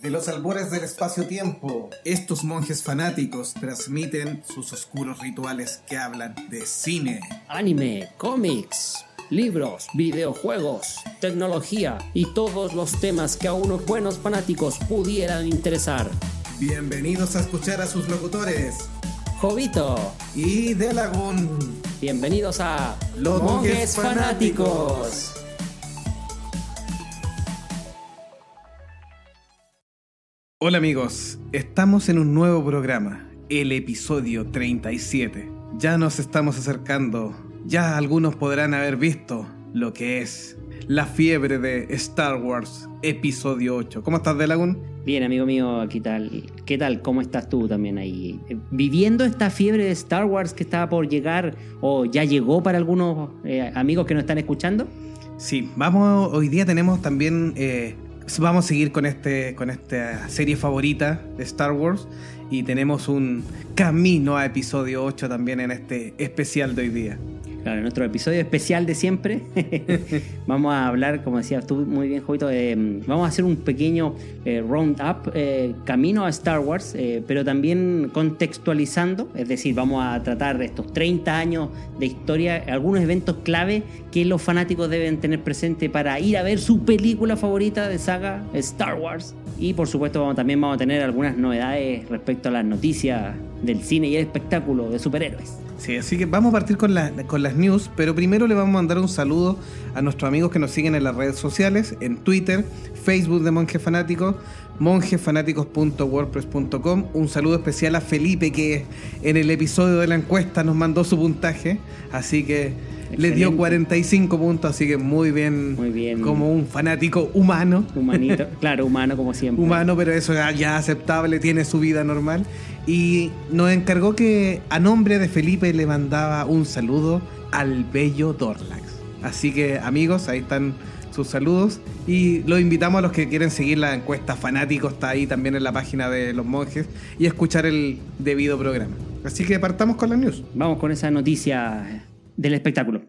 De los albores del espacio-tiempo, estos monjes fanáticos transmiten sus oscuros rituales que hablan de cine, anime, cómics, libros, videojuegos, tecnología y todos los temas que a unos buenos fanáticos pudieran interesar. Bienvenidos a escuchar a sus locutores, Jovito y Delagun. Bienvenidos a Los Monjes Fanáticos. Hola amigos, estamos en un nuevo programa, el episodio 37. Ya nos estamos acercando, ya algunos podrán haber visto lo que es la fiebre de Star Wars episodio 8. ¿Cómo estás, Delagun? Bien, amigo mío, ¿qué tal? ¿Qué tal? ¿Cómo estás tú también ahí? Eh, Viviendo esta fiebre de Star Wars que estaba por llegar o ya llegó para algunos eh, amigos que nos están escuchando. Sí, vamos, hoy día tenemos también eh, vamos a seguir con, este, con esta serie favorita de Star Wars y tenemos un camino a episodio 8 también en este especial de hoy día. Claro, en nuestro episodio especial de siempre vamos a hablar, como decías tú muy bien, Jovito, eh, vamos a hacer un pequeño eh, round-up, eh, camino a Star Wars, eh, pero también contextualizando, es decir, vamos a tratar estos 30 años de historia, algunos eventos clave que los fanáticos deben tener presente para ir a ver su película favorita de saga, Star Wars. Y por supuesto vamos, también vamos a tener algunas novedades respecto a las noticias del cine y el espectáculo de superhéroes. Sí, así que vamos a partir con, la- con las news, pero primero le vamos a mandar un saludo a nuestros amigos que nos siguen en las redes sociales, en Twitter, Facebook de Monjes Fanáticos, monjesfanáticos.wordpress.com. Un saludo especial a Felipe que en el episodio de la encuesta nos mandó su puntaje, así que le dio Excelente. 45 puntos, así que muy bien, Muy bien. como un fanático humano. Humanito, claro, humano como siempre. humano, pero eso ya, ya aceptable, tiene su vida normal. Y nos encargó que a nombre de Felipe le mandaba un saludo al bello Dorlax. Así que amigos, ahí están sus saludos. Y los invitamos a los que quieren seguir la encuesta fanáticos, está ahí también en la página de los monjes, y escuchar el debido programa. Así que partamos con las news. Vamos con esa noticia del espectáculo.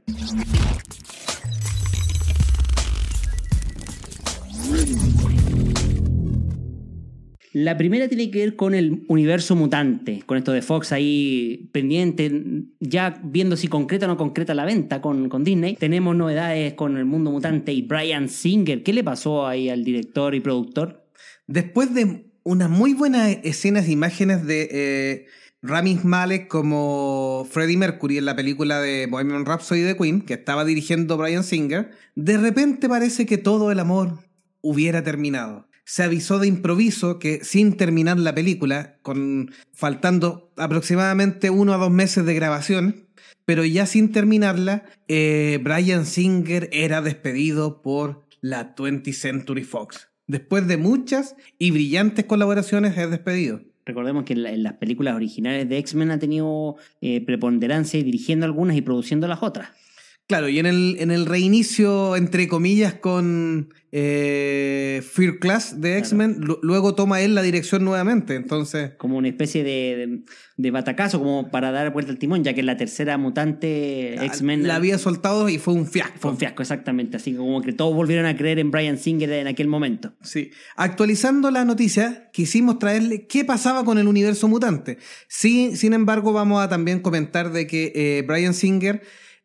La primera tiene que ver con el universo mutante, con esto de Fox ahí pendiente, ya viendo si concreta o no concreta la venta con, con Disney. Tenemos novedades con el mundo mutante y Brian Singer. ¿Qué le pasó ahí al director y productor? Después de unas muy buenas escenas imágenes de eh, Rami Malek como Freddie Mercury en la película de Bohemian Rhapsody de Queen, que estaba dirigiendo Brian Singer, de repente parece que todo el amor hubiera terminado. Se avisó de improviso que sin terminar la película, con faltando aproximadamente uno a dos meses de grabación, pero ya sin terminarla, eh, Brian Singer era despedido por la 20th Century Fox. Después de muchas y brillantes colaboraciones, es despedido. Recordemos que en, la- en las películas originales de X-Men ha tenido eh, preponderancia dirigiendo algunas y produciendo las otras. Claro, y en el, en el reinicio, entre comillas, con eh, Fear Class de X-Men, lu- luego toma él la dirección nuevamente. Entonces, Como una especie de, de, de batacazo, como para dar vuelta al timón, ya que la tercera mutante X-Men la había soltado y fue un fiasco. fue un fiasco, exactamente. Así que como que todos volvieron a creer en Brian Singer en aquel momento. Sí. Actualizando la noticia, quisimos traerle qué pasaba con el universo mutante. Sí, sin embargo, vamos a también comentar de que eh, Brian Singer,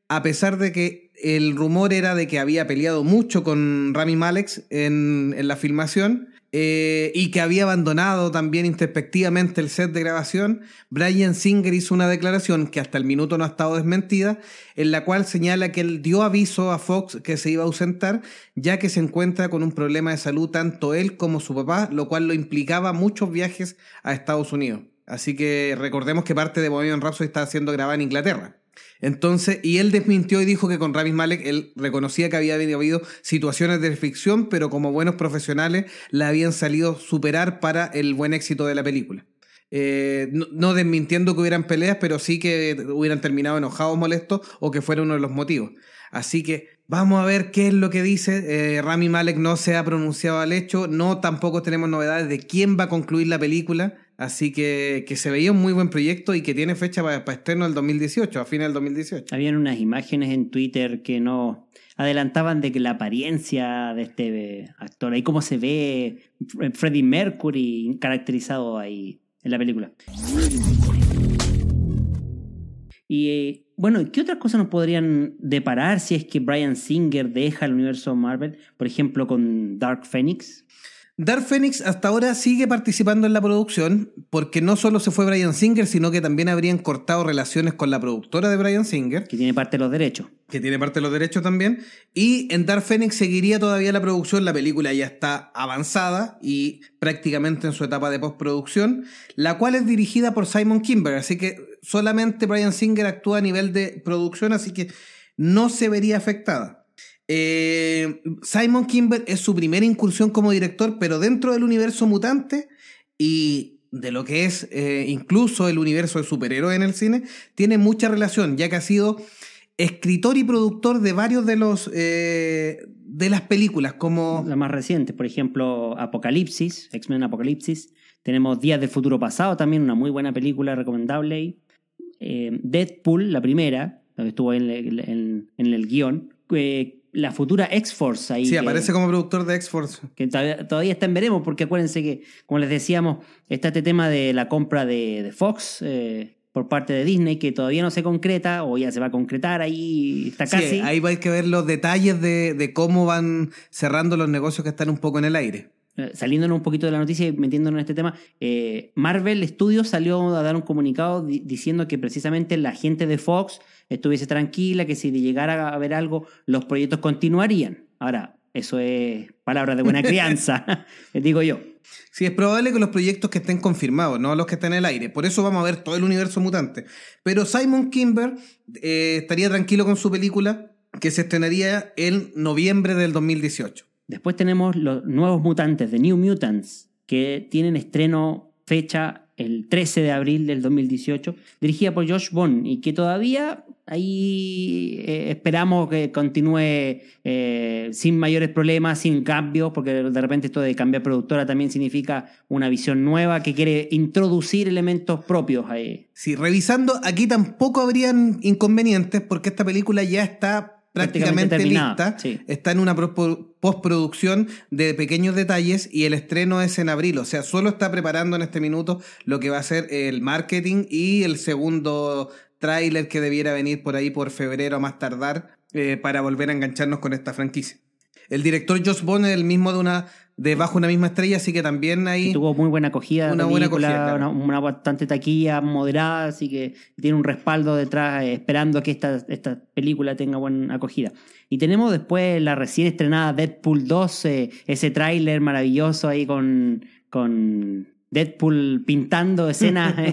a pesar de que el rumor era de que había peleado mucho con Rami Malek en, la filmación eh, y que había abandonado también introspectivamente el set de grabación, Brian Singer hizo una declaración que hasta el minuto no ha estado desmentida, en la cual señala que él dio aviso a Fox que se iba a ausentar, ya que se encuentra con un problema de salud tanto él como su papá, lo cual lo implicaba muchos viajes a Estados Unidos. Así que recordemos que parte de Bohemian Rhapsody está siendo grabada en Inglaterra. Entonces, y él desmintió y dijo que con Rami Malek él reconocía que había habido situaciones de ficción, pero como buenos profesionales la habían salido superar para el buen éxito de la película. Eh, no, desmintiendo que hubieran peleas, pero sí que hubieran terminado enojados, molestos o que fuera uno de los motivos. Así que vamos a ver qué es lo que dice. Eh, Rami Malek no se ha pronunciado al hecho, no tampoco tenemos novedades de quién va a concluir la película. Así que, que se veía un muy buen proyecto y que tiene fecha para, para estreno el 2018, a fines del 2018. Habían unas imágenes en Twitter que no adelantaban de que la apariencia de este actor, ahí cómo se ve Freddie Mercury caracterizado ahí en la película. Y eh, bueno, ¿qué otras cosas nos podrían deparar si es que Brian Singer deja el universo Marvel? Por ejemplo, con Dark Phoenix. Dark Phoenix hasta ahora sigue participando en la producción porque no solo se fue Brian Singer, sino que también habrían cortado relaciones con la productora de Brian Singer. Que tiene parte de los derechos. Que tiene parte de los derechos también. Y en Dark Phoenix seguiría todavía la producción, la película ya está avanzada y prácticamente en su etapa de postproducción, la cual es dirigida por Simon Kimber, así que solamente Brian Singer actúa a nivel de producción, así que no se vería afectada. Eh, Simon Kimber es su primera incursión como director, pero dentro del universo mutante y de lo que es eh, incluso el universo de superhéroes en el cine, tiene mucha relación, ya que ha sido escritor y productor de varios de los eh, de las películas, como la más reciente, por ejemplo, Apocalipsis, X-Men Apocalipsis. Tenemos Días del Futuro Pasado, también una muy buena película recomendable. Deadpool, la primera, estuvo en, en, en el guion la futura X-Force ahí. Sí, aparece como productor de X-Force. Que todavía, está en veremos, porque acuérdense que, como les decíamos, está este tema de la compra de, Fox eh, por parte de Disney, que todavía no se concreta, o ya se va a concretar, ahí está casi. Sí, ahí hay que ver los detalles de, cómo van cerrando los negocios que están un poco en el aire saliéndonos un poquito de la noticia y metiéndonos en este tema, eh, Marvel Studios salió a dar un comunicado diciendo que precisamente la gente de Fox estuviese tranquila, que si llegara a haber algo, los proyectos continuarían. Ahora, eso es palabra de buena crianza, digo yo. Sí, es probable que los proyectos que estén confirmados, no los que estén en el aire. Por eso vamos a ver todo el universo mutante. Pero Simon Kimber eh, estaría tranquilo con su película que se estrenaría en noviembre del 2018. Después tenemos los nuevos mutantes, The New Mutants, que tienen estreno fecha el 13 de abril del 2018, dirigida por Josh Bond y que todavía ahí eh, esperamos que continúe eh, sin mayores problemas, sin cambios, porque de repente esto de cambiar productora también significa una visión nueva que quiere introducir elementos propios ahí. Sí, revisando, aquí tampoco habrían inconvenientes porque esta película ya está prácticamente lista. Está en una postproducción de pequeños detalles y el estreno es en abril. O sea, solo está preparando en este minuto lo que va a ser el marketing y el segundo tráiler que debiera venir por ahí por febrero a más tardar eh, para volver a engancharnos con esta franquicia. El director Josh Bond es el mismo de una de Bajo una misma estrella, así que también ahí... tuvo muy buena acogida. Una buena acogida. Una, bastante taquilla moderada, así que tiene un respaldo detrás eh, esperando que esta, esta película tenga buena acogida. Y tenemos después la recién estrenada Deadpool 2, eh, ese tráiler maravilloso ahí con, con Deadpool pintando escenas,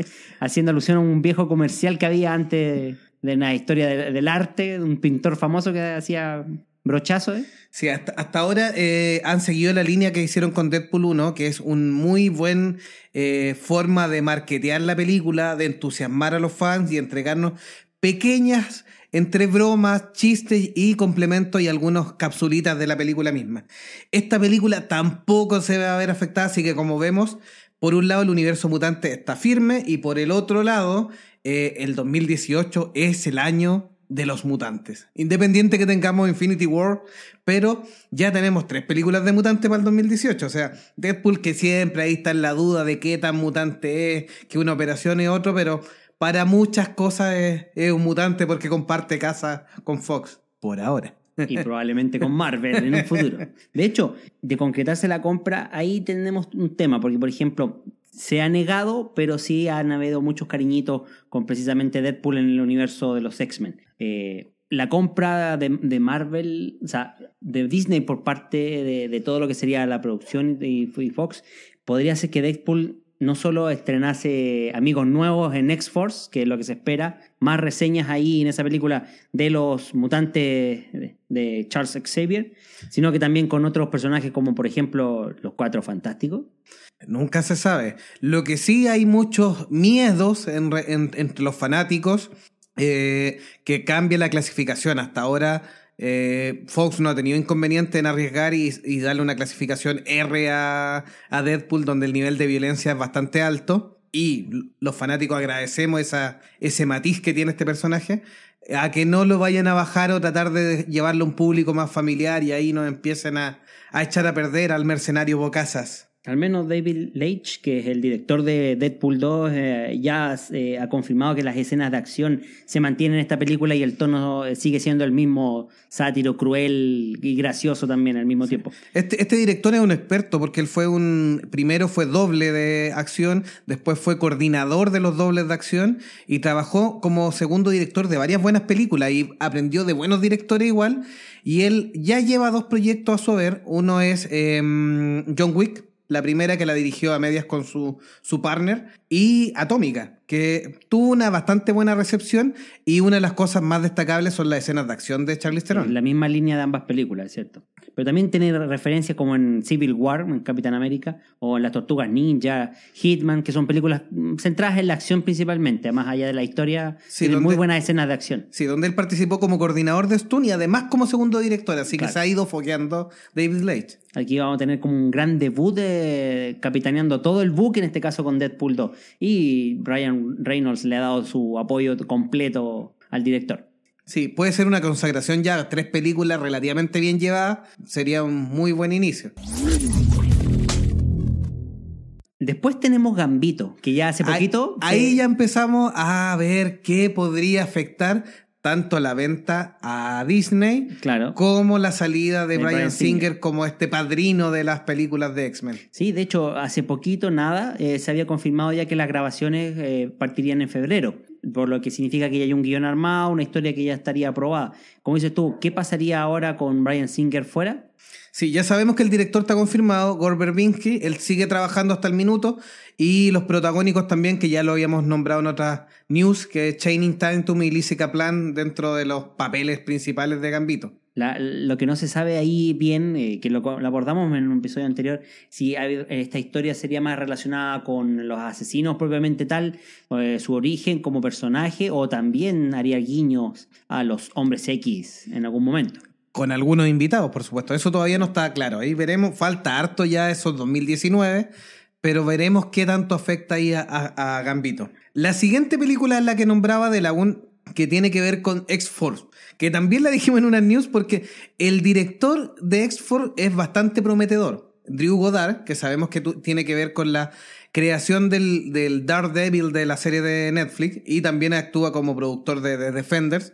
haciendo alusión a un viejo comercial que había antes de una historia del arte, un pintor famoso que hacía brochazo, ¿eh? Sí, hasta, hasta ahora eh, han seguido la línea que hicieron con Deadpool 1, que es un muy buen eh, forma de marketear la película, de entusiasmar a los fans y entregarnos pequeñas entre bromas, chistes y complementos y algunas capsulitas de la película misma. Esta película tampoco se va a ver afectada, así que como vemos, por un lado el universo mutante está firme y por el otro lado eh, el 2018 es el año de los mutantes. Independiente que tengamos Infinity War, pero ya tenemos tres películas de mutantes para el 2018. O sea, Deadpool que siempre ahí está en la duda de qué tan mutante es, que una operación es otro, pero para muchas cosas es, un mutante porque comparte casa con Fox, por ahora. Y probablemente con Marvel en un futuro. De hecho, de concretarse la compra, ahí tenemos un tema, porque por ejemplo, se ha negado, pero sí han habido muchos cariñitos con precisamente Deadpool en el universo de los X-Men. Eh, la compra de, Marvel, o sea, de Disney por parte de, de todo lo que sería la producción y Fox, podría ser que Deadpool no solo estrenase amigos nuevos en X-Force, que es lo que se espera, más reseñas ahí en esa película de los mutantes de Charles Xavier, sino que también con otros personajes como por ejemplo los Cuatro Fantásticos. Nunca se sabe. Lo que sí hay muchos miedos entre los fanáticos eh, que cambie la clasificación. Hasta ahora eh, Fox no ha tenido inconveniente en arriesgar y, darle una clasificación R a, Deadpool donde el nivel de violencia es bastante alto. y los fanáticos agradecemos esa, ese matiz que tiene este personaje, a que no lo vayan a bajar o tratar de llevarlo a un público más familiar y ahí nos empiecen a, a echar a perder al mercenario Bocasas. Al menos David Leitch, que es el director de Deadpool 2, eh, ya eh, ha confirmado que las escenas de acción se mantienen en esta película y el tono eh, sigue siendo el mismo sátiro, cruel y gracioso también al mismo tiempo. Este, este director es un experto porque él fue un. Primero fue doble de acción, después fue coordinador de los dobles de acción y trabajó como segundo director de varias buenas películas y aprendió de buenos directores igual. Y él ya lleva dos proyectos a su haber. Uno es em, John Wick la primera que la dirigió a medias con su, su partner, y Atómica, que tuvo una bastante buena recepción y una de las cosas más destacables son las escenas de acción de Charlize Theron. La misma línea de ambas películas, ¿cierto? Pero también tiene referencias como en Civil War, en Capitán América, o en Las Tortugas Ninja, Hitman, que son películas mm, centradas en la acción principalmente, más allá de la historia, sí, muy buenas escenas de acción. Sí, donde él participó como coordinador de Stun y además como segundo director, así que se ha ido foqueando David Leitch. Aquí vamos a tener como un gran debut de, capitaneando todo el buque, en este caso con Deadpool 2. Y Ryan Reynolds le ha dado su apoyo completo al director. Sí, puede ser una consagración ya, tres películas relativamente bien llevadas, sería un muy buen inicio. Después tenemos Gambito, que ya hace poquito... Ahí, ya empezamos a ver qué podría afectar tanto la venta a Disney claro. como la salida de, Brian, Singer, como este padrino de las películas de X-Men. Sí, de hecho, hace poquito, nada, eh, se había confirmado ya que las grabaciones eh, partirían en febrero por lo que significa que ya hay un guion armado, una historia que ya estaría aprobada. Como dices tú, ¿qué pasaría ahora con Brian Singer fuera? Sí, ya sabemos que el director está confirmado, Gore Verbinski, él sigue trabajando hasta el minuto, y los protagónicos también, que ya lo habíamos nombrado en otras news, que es Chaining Tatum y Lizzie Kaplan dentro de los papeles principales de Gambito lo que no se sabe ahí bien, eh, que lo, abordamos en un episodio anterior, si esta historia sería más relacionada con los asesinos propiamente tal, eh, su origen como personaje, o también haría guiños a los hombres X en algún momento. Con algunos invitados, por supuesto. Eso todavía no está claro. Ahí veremos, falta harto ya esos 2019, pero veremos qué tanto afecta ahí a, Gambito. La siguiente película es la que nombraba de Lagoon, que tiene que ver con X-Force que también la dijimos en una news porque el director de X-Force es bastante prometedor. Drew Goddard, que sabemos que tiene que ver con la creación del, del Daredevil de la serie de Netflix y también actúa como productor de, Defenders.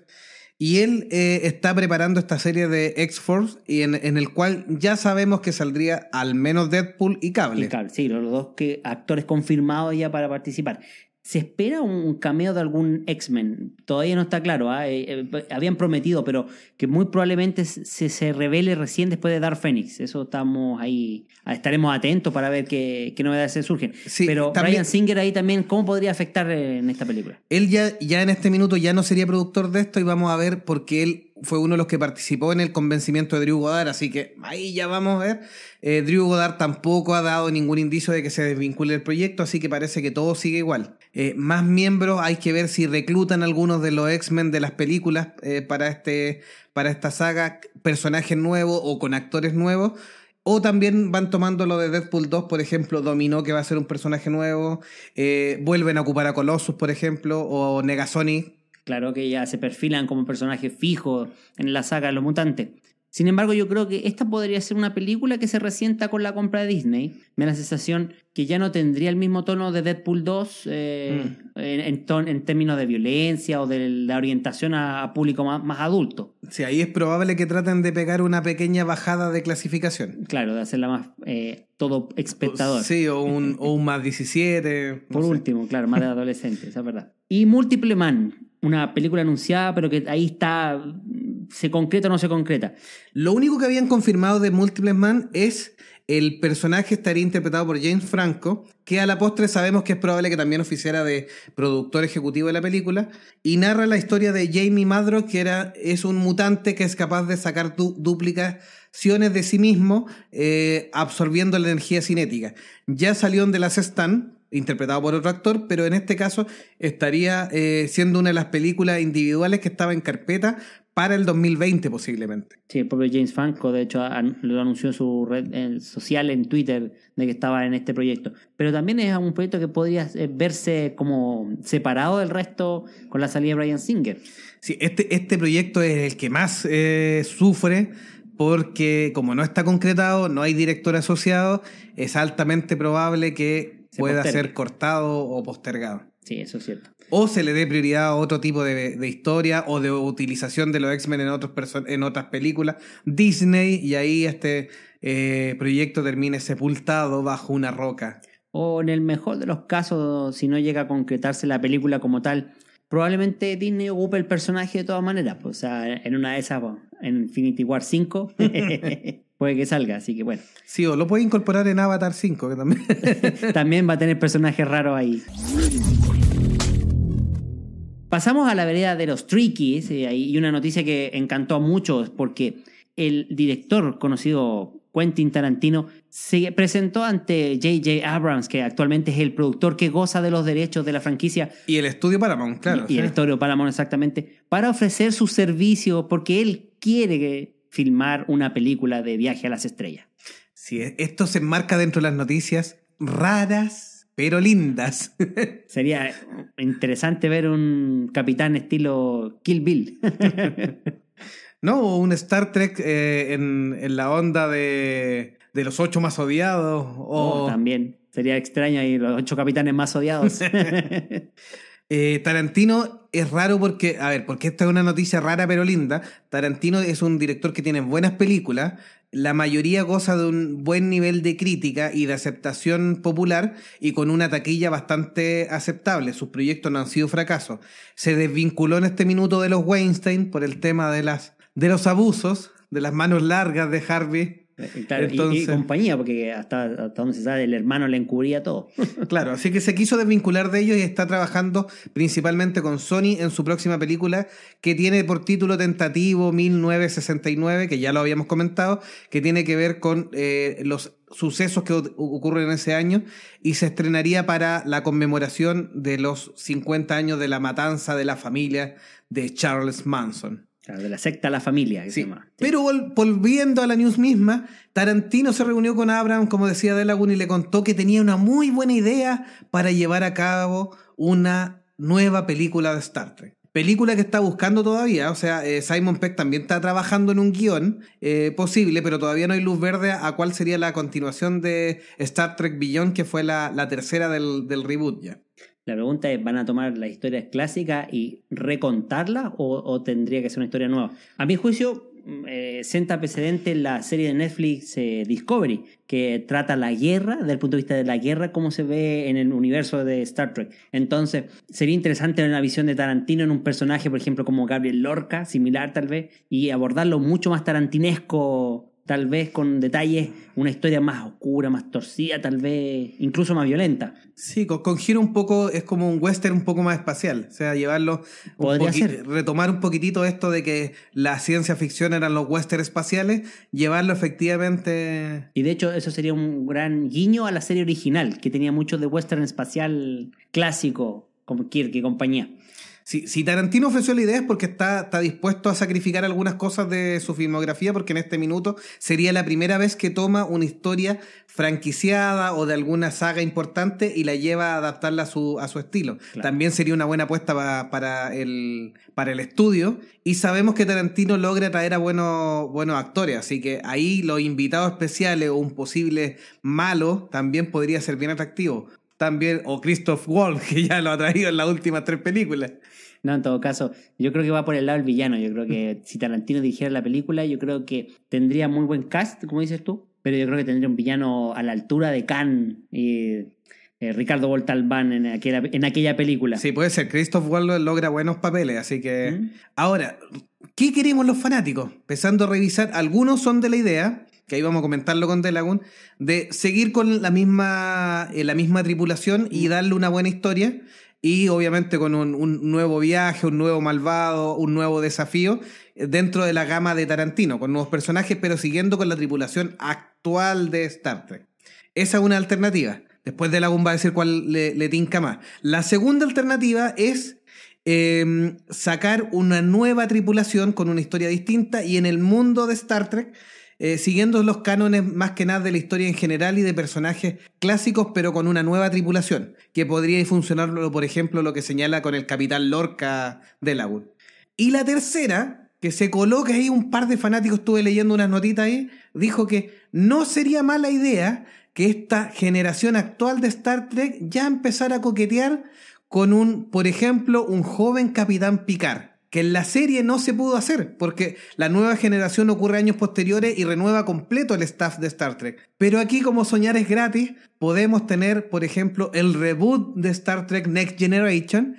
Y él eh, está preparando esta serie de X-Force y en, en, el cual ya sabemos que saldría al menos Deadpool y Cable. Y Cable, sí, los dos que, actores confirmados ya para participar. ¿Se espera un cameo de algún X-Men? Todavía no está claro. ¿ah? Eh, eh, habían prometido, pero que muy probablemente se, se revele recién después de Dark Phoenix. Eso estamos ahí. Estaremos atentos para ver qué, qué novedades se surgen. pero Brian Singer ahí también, ¿cómo podría afectar en esta película? Él ya, ya en este minuto ya no sería productor de esto y vamos a ver porque él fue uno de los que participó en el convencimiento de Drew Goddard, así que ahí ya vamos a ver. Eh, Drew Goddard tampoco ha dado ningún indicio de que se desvincule el proyecto, así que parece que todo sigue igual. Eh, más miembros, hay que ver si reclutan algunos de los X-Men de las películas eh, para, este, para esta saga, personajes nuevos o con actores nuevos. O también van tomando lo de Deadpool 2, por ejemplo, Dominó, que va a ser un personaje nuevo. vuelven a ocupar a Colossus, por ejemplo, o Negasonic, Claro que ya se perfilan como personajes fijos en la saga de los mutantes. Sin embargo, yo creo que esta podría ser una película que se resienta con la compra de Disney. Me da la sensación que ya no tendría el mismo tono de Deadpool 2 eh, mm. en, términos de violencia o de la orientación a, público más, adulto. Sí, ahí es probable que traten de pegar una pequeña bajada de clasificación. Claro, de hacerla más eh, todo espectador. Sí, o un, o un más 17. Por último, claro, más de adolescentes, esa es verdad. Y Múltiple Man, una película anunciada, pero que ahí está se concreta o no se concreta. Lo único que habían confirmado de Multiple Man es el personaje estaría interpretado por James Franco, que a la postre sabemos que es probable que también oficiara de productor ejecutivo de la película, y narra la historia de Jamie Madrox, que era, es un mutante que es capaz de sacar duplicaciones de sí mismo eh, absorbiendo la energía cinética. Ya salió en The Last interpretado por otro actor, pero en este caso estaría eh, siendo una de las películas individuales que estaba en carpeta para el 2020 posiblemente. Sí, el propio James Franco, de hecho, lo anunció en su red social, en Twitter, de que estaba en este proyecto. Pero también es un proyecto que podría eh, verse como separado del resto con la salida de Brian Singer. Sí, este, este proyecto es el que más eh, sufre porque como no está concretado, no hay director asociado, es altamente probable que pueda ser cortado o postergado. Sí, eso es cierto. O se le dé prioridad a otro tipo de, historia o de utilización de los X-Men en, en otras películas. Disney y ahí este eh, proyecto termine sepultado bajo una roca. O en el mejor de los casos, si no llega a concretarse la película como tal, probablemente Disney ocupe el personaje de todas maneras. Pues, o sea, en una de esas, en Infinity War 5, puede que salga, así que bueno. Sí, o lo puede incorporar en Avatar 5, que también. también va a tener personajes raros ahí. Pasamos a la vereda de los Trickies eh, y una noticia que encantó a muchos porque el director conocido Quentin Tarantino se presentó ante J.J. Abrams, que actualmente es el productor que goza de los derechos de la franquicia. Y el estudio Paramount, claro. Y, el estudio Paramount, exactamente, para ofrecer su servicio porque él quiere filmar una película de viaje a las estrellas. Sí, esto se enmarca dentro de las noticias raras pero lindas. Sería interesante ver un capitán estilo Kill Bill. no, o un Star Trek eh, en, la onda de, los ocho más odiados. O... Oh, también. Sería extraño ahí los ocho capitanes más odiados. Eh, Tarantino es raro porque, a ver, porque esta es una noticia rara pero linda. Tarantino es un director que tiene buenas películas, la mayoría goza de un buen nivel de crítica y de aceptación popular y con una taquilla bastante aceptable. Sus proyectos no han sido fracasos. Se desvinculó en este minuto de los Weinstein por el tema de, las, de los abusos, de las manos largas de Harvey eh, y, compañía, porque hasta, hasta donde se sabe, el hermano le encubría todo. claro, así que se quiso desvincular de ellos y está trabajando principalmente con Sony en su próxima película, que tiene por título tentativo 1969, que ya lo habíamos comentado, que tiene que ver con eh, los sucesos que ocurren en ese año y se estrenaría para la conmemoración de los 50 años de la matanza de la familia de Charles Manson de la secta a la familia, Pero volviendo a la news misma, Tarantino se reunió con Abraham, como decía Delagun, y le contó que tenía una muy buena idea para llevar a cabo una nueva película de Star Trek. Película que está buscando todavía, o sea, eh, Simon Peck también está trabajando en un guion eh, posible, pero todavía no hay luz verde a cuál sería la continuación de Star Trek Beyond, que fue la, tercera del, del reboot ya. La pregunta es, ¿van a tomar la historia clásica y recontarla o, tendría que ser una historia nueva? A mi juicio, mm, eh, senta precedente la serie de Netflix eh, Discovery, que trata la guerra, desde el punto de vista de la guerra, como se ve en el universo de Star Trek. Entonces, sería interesante ver la visión de Tarantino en un personaje, por ejemplo, como Gabriel Lorca, similar tal vez, y abordarlo mucho más tarantinesco tal vez con detalles, una historia más oscura, más torcida, tal vez incluso más violenta. Sí, con, giro un poco, es como un western un poco más espacial, o sea, llevarlo, Podría ser. retomar un poquitito esto de que la ciencia ficción eran los western espaciales, llevarlo efectivamente... Y de hecho eso sería un gran guiño a la serie original, que tenía mucho de western espacial clásico, como Kirk y compañía. Si, Tarantino ofreció la idea es porque está, está, dispuesto a sacrificar algunas cosas de su filmografía, porque en este minuto sería la primera vez que toma una historia franquiciada o de alguna saga importante y la lleva a adaptarla a su, a su estilo. También sería una buena apuesta para, el, para el estudio. Y sabemos que Tarantino logra traer a buenos, buenos actores, así que ahí los invitados especiales o un posible malo también podría ser bien atractivo también, o Christoph Waltz, que ya lo ha traído en las últimas tres películas. No, en todo caso, yo creo que va por el lado del villano. Yo creo que si Tarantino dirigiera la película, yo creo que tendría muy buen cast, como dices tú, pero yo creo que tendría un villano a la altura de Khan y eh, Ricardo Voltalbán en aquella, en aquella película. Sí, puede ser. Christoph Waltz logra buenos papeles, así que... ¿Mm? Ahora, ¿qué queremos los fanáticos? Empezando a revisar, algunos son de la idea que ahí vamos a comentarlo con Delagun, de seguir con la misma, eh, la misma tripulación y darle una buena historia y obviamente con un, nuevo viaje, un nuevo malvado, un nuevo desafío eh, dentro de la gama de Tarantino, con nuevos personajes, pero siguiendo con la tripulación actual de Star Trek. Esa es una alternativa. Después de va a decir cuál le, le tinca más. La segunda alternativa es eh, sacar una nueva tripulación con una historia distinta y en el mundo de Star Trek, eh, siguiendo los cánones más que nada de la historia en general y de personajes clásicos, pero con una nueva tripulación, que podría funcionar, por ejemplo, lo que señala con el capitán Lorca de Lagoon. Y la tercera, que se coloca ahí, un par de fanáticos, estuve leyendo unas notitas ahí, dijo que no sería mala idea que esta generación actual de Star Trek ya empezara a coquetear con un, por ejemplo, un joven capitán Picard, que en la serie no se pudo hacer, porque la nueva generación ocurre años posteriores y renueva completo el staff de Star Trek. Pero aquí, como soñar es gratis, podemos tener, por ejemplo, el reboot de Star Trek Next Generation,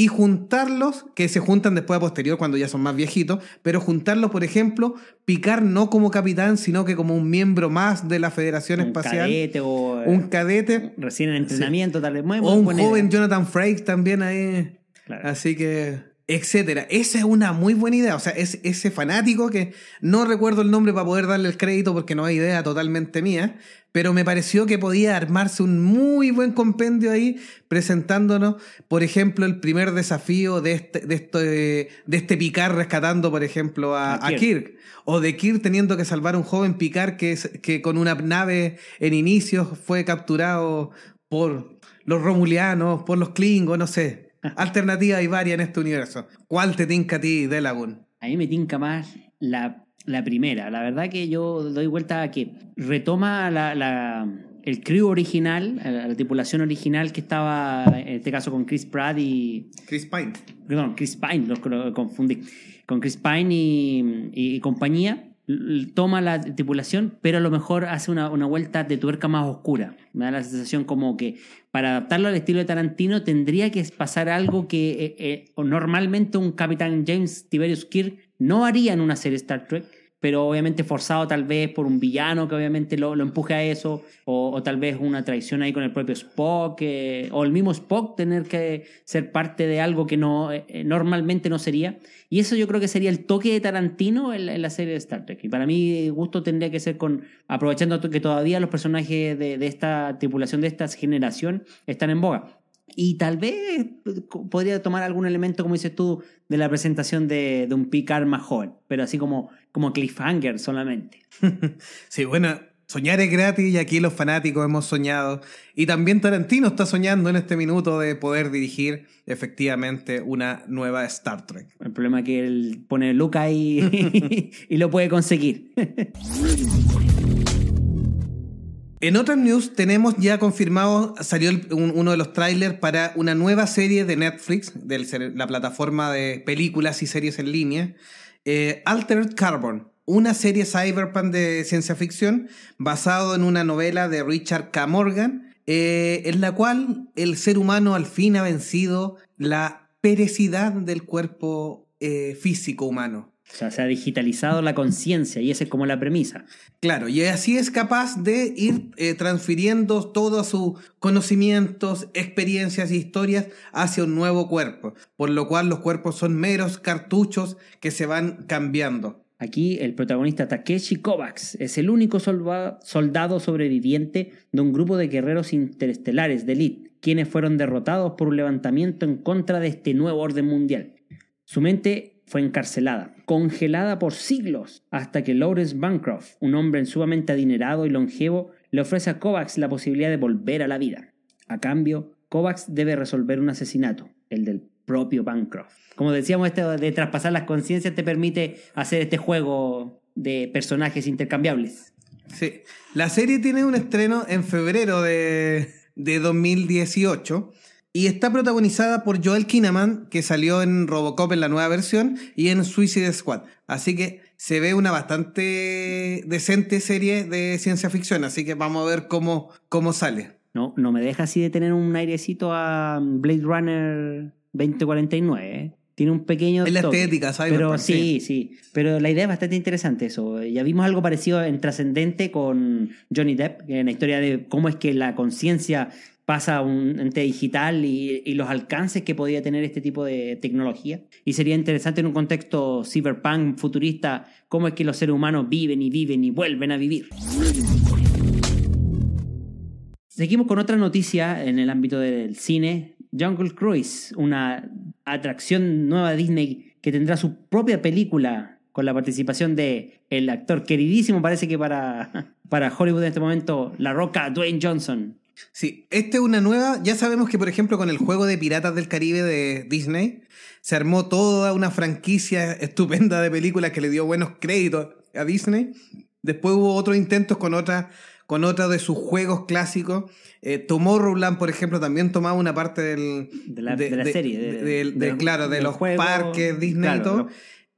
y juntarlos, que se juntan después a posterior cuando ya son más viejitos, pero juntarlos, por ejemplo, picar no como capitán, sino que como un miembro más de la Federación un Espacial. cadete o. Un cadete. Recién en entrenamiento, tal vez. Muy, O un joven idea. Jonathan Frakes también ahí. Claro. Así que, etcétera. Esa es una muy buena idea. O sea, es ese fanático que no recuerdo el nombre para poder darle el crédito porque no hay idea totalmente mía, pero me pareció que podía armarse un muy buen compendio ahí presentándonos, por ejemplo, el primer desafío de este, de este, de este Picard rescatando, por ejemplo, a, A a Kirk. O de Kirk teniendo que salvar a un joven Picard que, es- que con una nave en inicios fue capturado por los romulianos, por los klingons, no sé. Alternativas hay varias en este universo. ¿Cuál te tinca a ti, Delagun? A mí me tinca más la, la primera. La verdad que yo doy vuelta a que retoma la, la- el crew original, la, la tripulación original que estaba, en este caso con Chris Pratt y... Chris Pine. Perdón, Chris Pine, los lo confundí. Con Chris Pine y, y compañía. Toma la tripulación, pero a lo mejor hace una, una vuelta de tuerca más oscura. Me da la sensación como que para adaptarlo al estilo de Tarantino tendría que pasar algo que eh, eh, normalmente un capitán James Tiberius Kirk no haría en una serie Star Trek, pero obviamente forzado tal vez por un villano que obviamente lo, lo empuje a eso, o, o tal vez una traición ahí con el propio Spock, eh, o el mismo Spock tener que ser parte de algo que no eh, normalmente no sería. Y eso yo creo que sería el toque de Tarantino en, en la serie de Star Trek. Y para mí, gusto tendría que ser con aprovechando que todavía los personajes de, de esta tripulación, de esta generación, están en boga. Y tal vez eh, podría tomar algún elemento, como dices tú, de la presentación de, de un Picard más joven, pero así como, como cliffhanger solamente. Sí, bueno, soñar es gratis y aquí los fanáticos hemos soñado. Y también Tarantino está soñando en este minuto de poder dirigir efectivamente una nueva Star Trek. El problema es que él pone Luca y, y lo puede conseguir. En otras news tenemos ya confirmado, salió el- un- uno de los trailers para una nueva serie de Netflix, de la plataforma de películas y series en línea, eh, Altered Carbon, una serie cyberpunk de ciencia ficción basado en una novela de Richard K. Morgan, eh, en la cual el ser humano al fin ha vencido la perecidad del cuerpo eh, físico humano. O sea, se ha digitalizado la conciencia y esa es como la premisa. Claro, y así es capaz de ir eh, transfiriendo todos sus conocimientos, experiencias y historias hacia un nuevo cuerpo, por lo cual los cuerpos son meros cartuchos que se van cambiando. Aquí el protagonista Takeshi Kovacs es el único soldado sobreviviente de un grupo de guerreros interestelares de élite, quienes fueron derrotados por un levantamiento en contra de este nuevo orden mundial. Su mente fue encarcelada, congelada por siglos, hasta que Lawrence Bancroft, un hombre sumamente adinerado y longevo, le ofrece a Kovacs la posibilidad de volver a la vida. A cambio, Kovacs debe resolver un asesinato, el del propio Bancroft. Como decíamos, esto de traspasar las conciencias te permite hacer este juego de personajes intercambiables. Sí. La serie tiene un estreno en febrero de, de 2018 y está protagonizada por Joel Kinnaman, que salió en Robocop en la nueva versión y en Suicide Squad. Así que se ve una bastante decente serie de ciencia ficción, así que vamos a ver cómo, cómo sale. No, no me deja así de tener un airecito a Blade Runner 2049. ¿eh? Tiene un pequeño. Es la toque. estética, ¿sabes? Pero sí, sí. Pero la idea es bastante interesante eso. Ya vimos algo parecido en Trascendente con Johnny Depp, en la historia de cómo es que la conciencia pasa a un ente digital y, y los alcances que podía tener este tipo de tecnología. Y sería interesante en un contexto cyberpunk futurista cómo es que los seres humanos viven y viven y vuelven a vivir. Seguimos con otra noticia en el ámbito del cine. Jungle Cruise, una atracción nueva de Disney que tendrá su propia película con la participación de el actor queridísimo, parece que para, para Hollywood en este momento, La Roca, Dwayne Johnson. Sí, esta es una nueva. Ya sabemos que, por ejemplo, con el juego de Piratas del Caribe de Disney, se armó toda una franquicia estupenda de películas que le dio buenos créditos a Disney. Después hubo otros intentos con otra, con otra de sus juegos clásicos. Eh, Tomorrowland, por ejemplo, también tomaba una parte del, de la, de, la serie. De, claro, de los juegos, Disney y todo.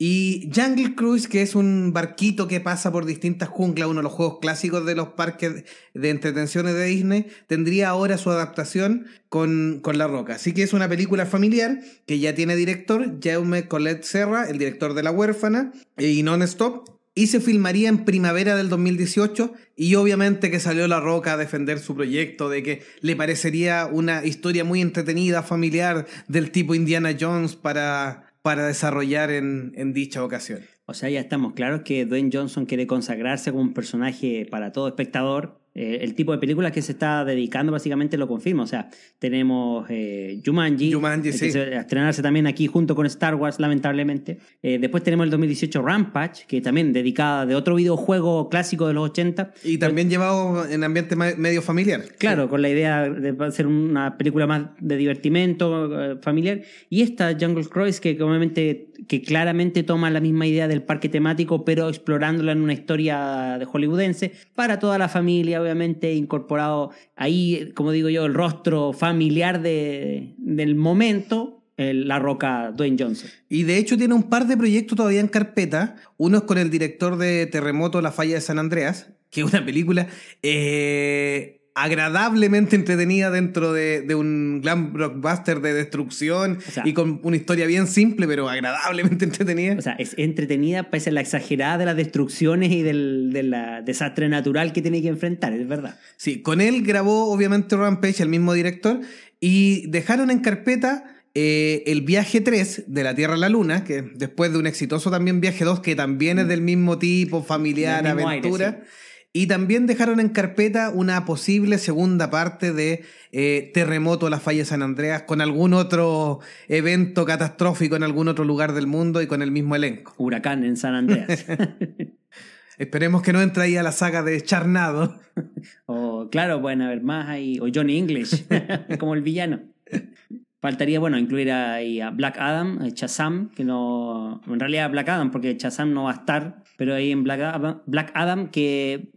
Y Jungle Cruise, que es un barquito que pasa por distintas junglas, uno de los juegos clásicos de los parques de entretenciones de Disney, tendría ahora su adaptación con, con La Roca. Así que es una película familiar que ya tiene director, Jaume Colette Serra, el director de La Huérfana, y Non-Stop, y se filmaría en primavera del 2018 y obviamente que salió La Roca a defender su proyecto de que le parecería una historia muy entretenida, familiar, del tipo Indiana Jones para para desarrollar en, en dicha ocasión. O sea, ya estamos claros que Dwayne Johnson quiere consagrarse como un personaje para todo espectador eh, el tipo de películas que se está dedicando básicamente lo confirma. O sea, tenemos eh, Jumanji, Jumanji sí. a estrenarse también aquí junto con Star Wars, lamentablemente. Eh, después tenemos el 2018 Rampage, que también dedicada de otro videojuego clásico de los 80. Y también llevado en ambiente medio familiar. Claro, con la idea de hacer una película más de divertimento familiar. Y esta Jungle Cruise, que obviamente que claramente toma la misma idea del parque temático, pero explorándola en una historia de hollywoodense para toda la familia, obviamente incorporado ahí, como digo yo, el rostro familiar de, del momento, la roca Dwayne Johnson. Y de hecho tiene un par de proyectos todavía en carpeta. Uno es con el director de Terremoto, La Falla de San Andreas, que es una película eh, agradablemente entretenida dentro de, un glam blockbuster de destrucción y con una historia bien simple, pero agradablemente entretenida. O sea, es entretenida pese a la exagerada de las destrucciones y del, desastre natural que tiene que enfrentar, es verdad. Sí, con él grabó obviamente Rampage, el mismo director, y dejaron en carpeta eh, el viaje 3 de la Tierra a la Luna, que después de un exitoso también viaje 2, que también es mm. del mismo tipo, familiar, aventura. Y también dejaron en carpeta una posible segunda parte de eh, Terremoto a la Falla San Andreas con algún otro evento catastrófico en algún otro lugar del mundo y con el mismo elenco. Huracán en San Andreas. Esperemos que no entre ahí a la saga de Charnado. o claro, pueden haber más ahí. O Johnny English, como el villano. Faltaría, bueno, incluir ahí a Black Adam, Chazam, que no. En realidad Black Adam, porque Chazam no va a estar, pero ahí en Black Adam, Black Adam que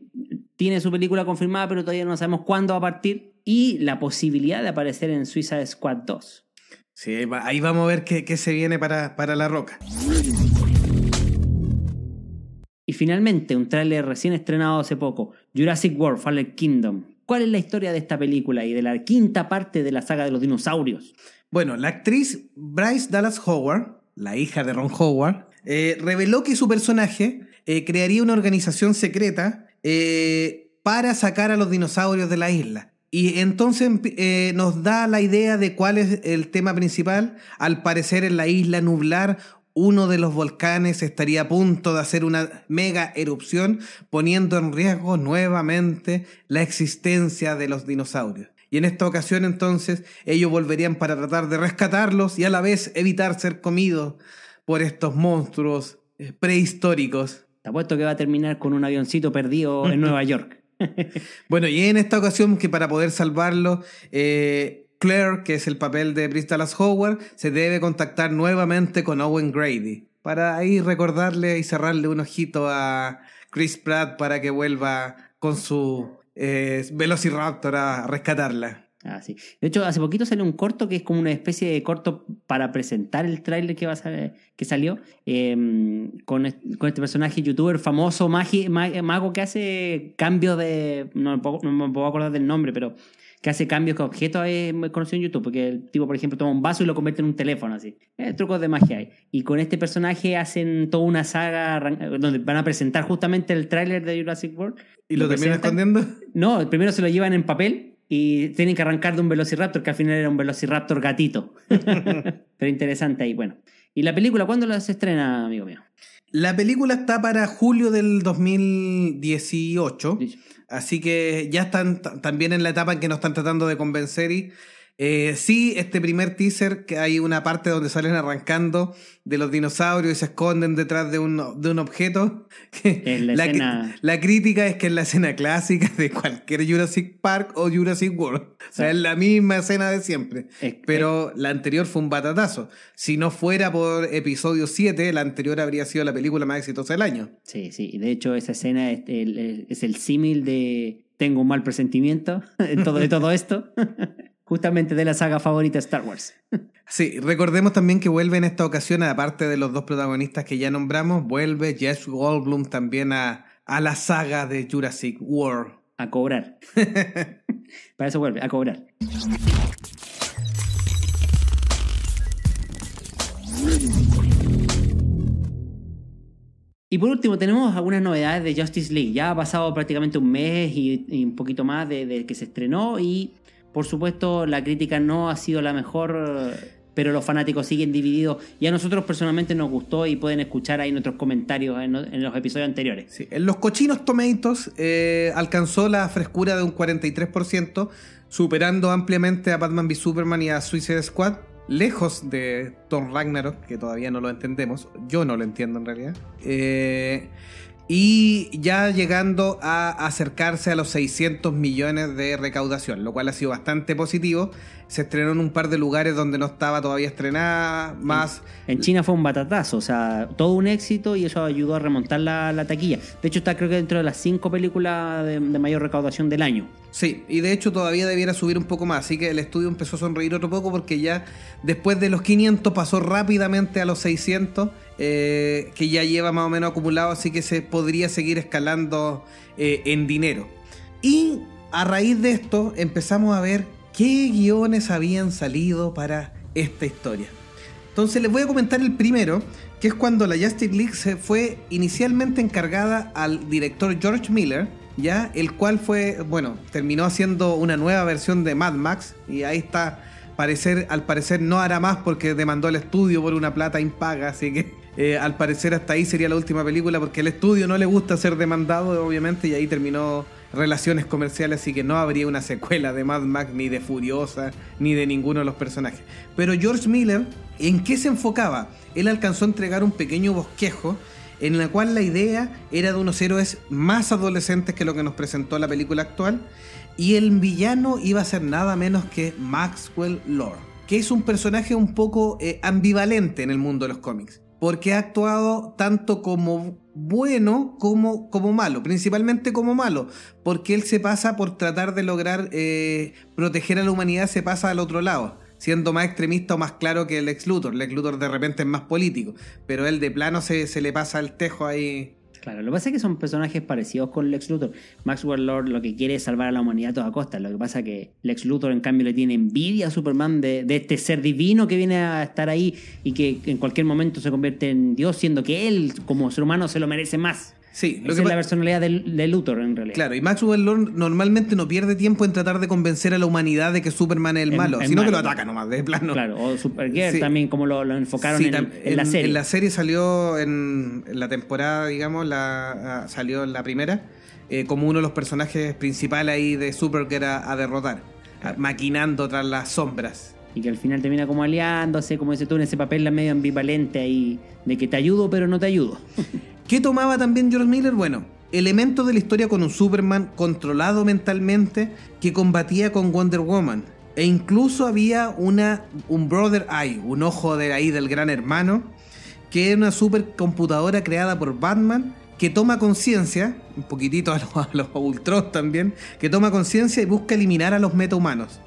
tiene su película confirmada, pero todavía no sabemos cuándo va a partir. Y la posibilidad de aparecer en Suiza Squad 2. Sí, ahí vamos a ver qué, se viene para, para La Roca. Y finalmente, un tráiler recién estrenado hace poco, Jurassic World Fallen Kingdom. ¿Cuál es la historia de esta película y de la quinta parte de la saga de los dinosaurios? Bueno, la actriz Bryce Dallas Howard, la hija de Ron Howard, eh, reveló que su personaje eh, crearía una organización secreta eh, para sacar a los dinosaurios de la isla. Y entonces eh, nos da la idea de cuál es el tema principal. Al parecer en la isla nublar uno de los volcanes estaría a punto de hacer una mega erupción, poniendo en riesgo nuevamente la existencia de los dinosaurios. Y en esta ocasión entonces ellos volverían para tratar de rescatarlos y a la vez evitar ser comidos por estos monstruos eh, prehistóricos te apuesto que va a terminar con un avioncito perdido en Nueva York. bueno, y en esta ocasión que para poder salvarlo, eh, Claire, que es el papel de Bristol Howard, se debe contactar nuevamente con Owen Grady para ahí recordarle y cerrarle un ojito a Chris Pratt para que vuelva con su eh, Velociraptor a rescatarla. Ah, sí. De hecho, hace poquito salió un corto que es como una especie de corto para presentar el tráiler que, va a que salió em, con, con, este personaje youtuber famoso, mago que hace cambios de... No me, puedo, acordar del nombre, pero que hace cambios que objetos es muy conocido en YouTube, porque el tipo, por ejemplo, toma un vaso y lo convierte en un teléfono, así. Eh, trucos de magia hay. Y con este personaje hacen toda una saga donde van a presentar justamente el tráiler de Jurassic World. ¿Y lo, lo terminan escondiendo? No, primero se lo llevan en papel y tienen que arrancar de un Velociraptor que al final era un Velociraptor gatito. Pero interesante ahí, bueno. ¿Y la película cuándo la se estrena, amigo mío? La película está para julio del 2018, así que ya están también en la etapa en que nos están tratando de convencer y Eh, sí, este primer teaser, que hay una parte donde salen arrancando de los dinosaurios y se esconden detrás de un, de un objeto. La la, escena- la crítica es que es la escena clásica de cualquier Jurassic Park o Jurassic World. O sea, es la misma escena de siempre. Es- Pero la anterior fue un batatazo. Si no fuera por episodio 7, la anterior habría sido la película más exitosa del año. Sí, sí. De hecho, esa escena es el, es el símil de Tengo un mal presentimiento de todo, de todo esto. Justamente de la saga favorita Star Wars. Sí, recordemos también que vuelve en esta ocasión, aparte de los dos protagonistas que ya nombramos, vuelve Jeff Goldblum también a, a la saga de Jurassic World. A cobrar. Para eso vuelve, a cobrar. Y por último, tenemos algunas novedades de Justice League. Ya ha pasado prácticamente un mes y, y un poquito más de, de que se estrenó y por supuesto la crítica no ha sido la mejor, pero los fanáticos siguen divididos y a nosotros personalmente nos gustó y pueden escuchar ahí nuestros comentarios en, los episodios anteriores. En los cochinos Tomatoes eh, alcanzó la frescura de un 43%, superando ampliamente a Batman v Superman y a Suicide Squad. Lejos de Thor Ragnarok, que todavía no lo entendemos, yo no lo entiendo en realidad. Eh, y ya llegando a acercarse a los 600 millones de recaudación, lo cual ha sido bastante positivo. Se estrenó en un par de lugares donde no estaba todavía estrenada, más En China fue un batatazo, o sea, todo un éxito y eso ayudó a remontar la, la taquilla. De hecho, está creo que dentro de las cinco películas de, de mayor recaudación del año. Sí, y de hecho todavía debiera subir un poco más, así que el estudio empezó a sonreír otro poco porque ya después de los 500 pasó rápidamente a los 600, eh, que ya lleva más o menos acumulado, así que se podría seguir escalando eh, en dinero. Y a raíz de esto empezamos a ver qué guiones habían salido para esta historia. Entonces les voy a comentar el primero, que es cuando la Justice League se fue inicialmente encargada al director George Miller, ya el cual fue, bueno, terminó haciendo una nueva versión de Mad Max y ahí está, al parecer no hará más porque demandó al estudio por una plata impaga, así que eh, al parecer hasta ahí sería la última película porque al estudio no le gusta ser demandado, obviamente, y ahí terminó relaciones comerciales, así que no habría una secuela de Mad Max, ni de Furiosa, ni de ninguno de los personajes. Pero George Miller, ¿en qué se enfocaba? Él alcanzó a entregar un pequeño bosquejo en la cual la idea era de unos héroes más adolescentes que lo que nos presentó la película actual, y el villano iba a ser nada menos que Maxwell Lord, que es un personaje un poco eh, ambivalente en el mundo de los cómics, porque ha actuado tanto como bueno como, como malo, principalmente como malo, porque él se pasa por tratar de lograr eh, proteger a la humanidad, se pasa al otro lado siendo más extremista o más claro que el ex Luthor. El ex Luthor de repente es más político, pero él de plano se, se le pasa el tejo ahí. Claro, lo que pasa es que son personajes parecidos con Lex Luthor. Maxwell Lord lo que quiere es salvar a la humanidad a toda costa. Lo que pasa es que Lex Luthor, en cambio, le tiene envidia a Superman de, de este ser divino que viene a estar ahí y que en cualquier momento se convierte en Dios, siendo que él, como ser humano, se lo merece más. Sí, lo Esa que es la personalidad de, de Luthor, en realidad. Claro, y Maxwell Lord normalmente no pierde tiempo en tratar de convencer a la humanidad de que Superman es el malo, sino que lo ataca nomás, de plano. Claro, o Supergirl Sí. también, como lo, lo enfocaron Sí, en, la serie. En la serie salió en, en la temporada, digamos, la, ah, salió en la primera, eh, como uno de los personajes principales ahí de Super que era a derrotar, maquinando tras las sombras. Y que al final termina como aliándose, como dices tú, en ese papel la medio ambivalente ahí, de que te ayudo pero no te ayudo. ¿Qué tomaba también George Miller? Bueno, elementos de la historia con un Superman controlado mentalmente que combatía con Wonder Woman. E incluso había una, un Brother Eye, un ojo de ahí del gran hermano, que era una supercomputadora creada por Batman que toma conciencia, un poquitito a los, a los Ultron también, que toma conciencia y busca eliminar a los metahumanos.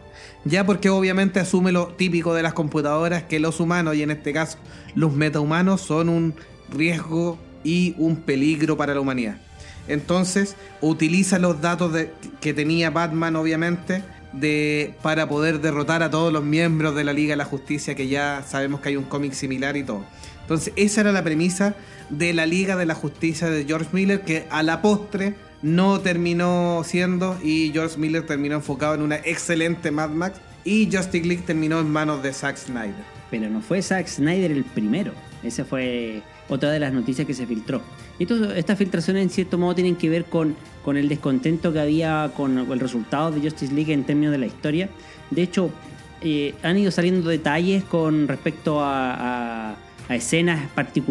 Ya porque obviamente asume lo típico de las computadoras, que los humanos, y en este caso los metahumanos, son un riesgo y un peligro para la humanidad. Entonces utiliza los datos de- que tenía Batman, obviamente, de, para poder derrotar a todos los miembros de la Liga de la Justicia, que ya sabemos que hay un cómic similar y todo. Entonces esa era la premisa de la Liga de la Justicia de George Miller, que a la postre no terminó siendo y George Miller terminó enfocado en una excelente Mad Max y Justice League terminó en manos de Zack Snyder. Pero no fue Zack Snyder el primero. Esa fue otra de las noticias que se filtró. Y esto- estas filtraciones en cierto modo tienen que ver con, con el descontento que había con el resultado de Justice League en términos de la historia. De hecho, eh, han ido saliendo detalles con respecto a, a- a escenas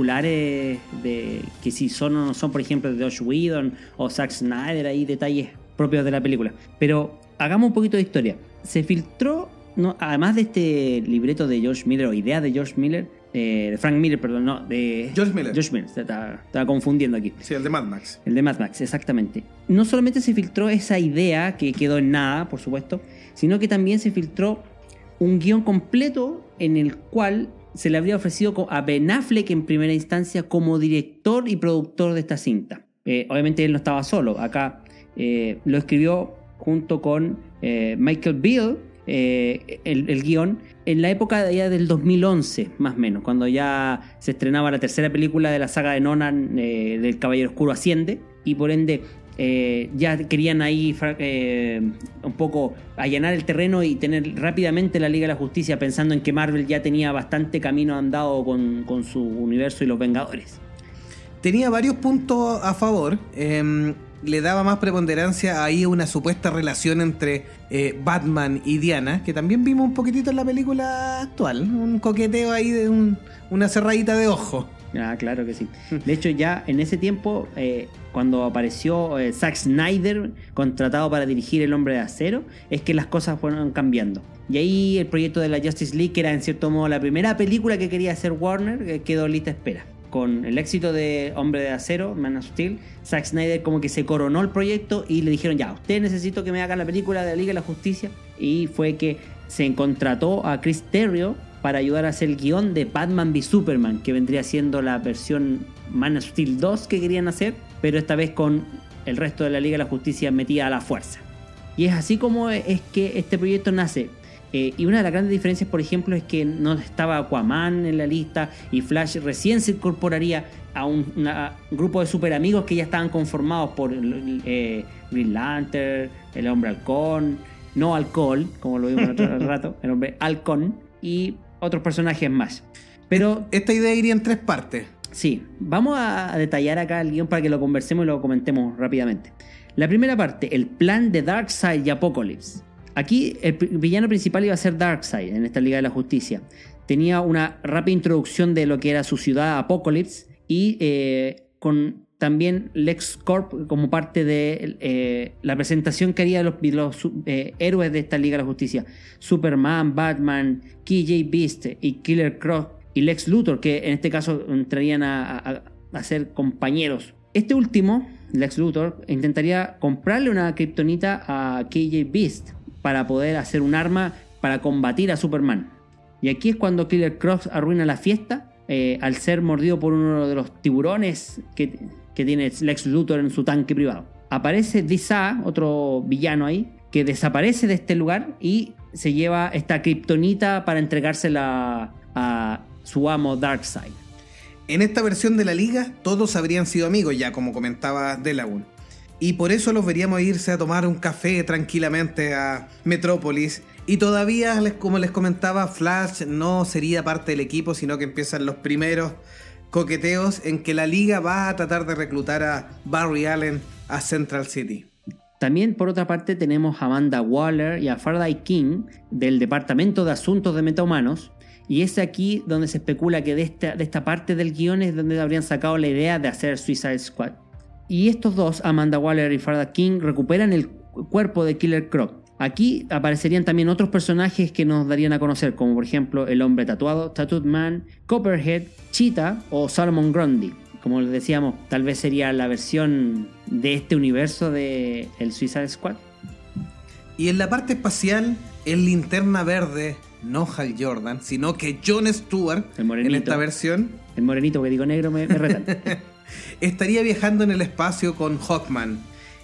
particulares de que si son o no son, por ejemplo, de Josh Whedon o Zack Snyder, hay detalles propios de la película. Pero hagamos un poquito de historia. Se filtró, no, además de este libreto de George Miller o idea de George Miller, eh, de Frank Miller, perdón, no, de George Miller. George Miller, se estaba, estaba confundiendo aquí. Sí, el de Mad Max. El de Mad Max, exactamente. No solamente se filtró esa idea, que quedó en nada, por supuesto, sino que también se filtró un guion completo en el cual se le habría ofrecido a Ben Affleck en primera instancia como director y productor de esta cinta. Eh, obviamente él no estaba solo, acá eh, lo escribió junto con Michael el, el guion, en la época ya del 2011, más o menos, cuando ya se estrenaba la tercera película de la saga de Nolan eh, del Caballero Oscuro Asciende, y por ende eh, ya querían ahí eh, un poco allanar el terreno y tener rápidamente la Liga de la Justicia, pensando en que Marvel ya tenía bastante camino andado con, con su universo y los Vengadores. Tenía varios puntos a favor. Le daba más preponderancia ahí a una supuesta relación entre eh, Batman y Diana, que también vimos un poquitito en la película actual. Un coqueteo ahí de un- una cerradita de ojo. Ah, claro que sí. De hecho, ya en ese tiempo, eh, cuando apareció eh, Zack Snyder, contratado para dirigir El Hombre de Acero, es que las cosas fueron cambiando. Y ahí el proyecto de la Justice League, que era en cierto modo la primera película que quería hacer Warner, quedó lista espera. Con el éxito de Hombre de Acero, Man of Steel, Zack Snyder como que se coronó el proyecto y le dijeron, ya, usted necesito que me haga la película de la Liga de la Justicia. Y fue que se contrató a Chris Terrio para ayudar a hacer el guion de Batman v Superman, que vendría siendo la versión Man of Steel 2 que querían hacer, pero esta vez con el resto de la Liga de la Justicia metida a la fuerza. Y es así como es que este proyecto nace. Eh, y una de las grandes diferencias, por ejemplo, es que no estaba Aquaman en la lista y Flash recién se incorporaría a un una- grupo de super amigos que ya estaban conformados por eh, Green Lantern, el hombre halcón, no alcohol, como lo vimos otro rato, el hombre halcón y otros personajes más. Pero Esta idea iría en tres partes. Sí, vamos a a detallar acá el guion para que lo conversemos y lo comentemos rápidamente. La primera parte, el plan de Darkseid y Apocalypse. Aquí el villano principal iba a ser Darkseid en esta Liga de la Justicia. Tenía una rápida introducción de lo que era su ciudad Apocalypse y eh, con también Lex Corp como parte de eh, la presentación que haría los, eh, héroes de esta Liga de la Justicia. Superman, Batman, KJ Beast y Killer Croc y Lex Luthor, que en este caso entrarían a, a- a ser compañeros. Este último, Lex Luthor, intentaría comprarle una kriptonita a KJ Beast para poder hacer un arma para combatir a Superman. Y aquí es cuando Killer Croc arruina la fiesta eh, al ser mordido por uno de los tiburones que, que tiene Lex Luthor en su tanque privado. Aparece Disa, otro villano ahí, que desaparece de este lugar y se lleva esta kriptonita para entregársela a su amo Darkseid. En esta versión de la liga, todos habrían sido amigos, ya como comentaba Delagun. Y por eso los veríamos irse a tomar un café tranquilamente a Metrópolis. Y todavía, como les comentaba, Flash no sería parte del equipo, sino que empiezan los primeros coqueteos en que la liga va a tratar de reclutar a Barry Allen a Central City. También, por otra parte, tenemos a Amanda Waller y a Faraday King del Departamento de Asuntos de Metahumanos. Y es aquí donde se especula que de esta, de esta parte del guion es donde habrían sacado la idea de hacer Suicide Squad. Y estos dos, Amanda Waller y Faraday King, recuperan el cu- cuerpo de Killer Croc. Aquí aparecerían también otros personajes que nos darían a conocer, como por ejemplo el hombre tatuado, Tattooed Man, Copperhead, Cheetah o Solomon Grundy. Como les decíamos, tal vez sería la versión de este universo de el Suicide Squad. Y en la parte espacial, el linterna verde, no Hal Jordan, sino que Jon Stewart, El en esta versión, El morenito que digo negro me, me retan. Estaría viajando en el espacio con Hawkman.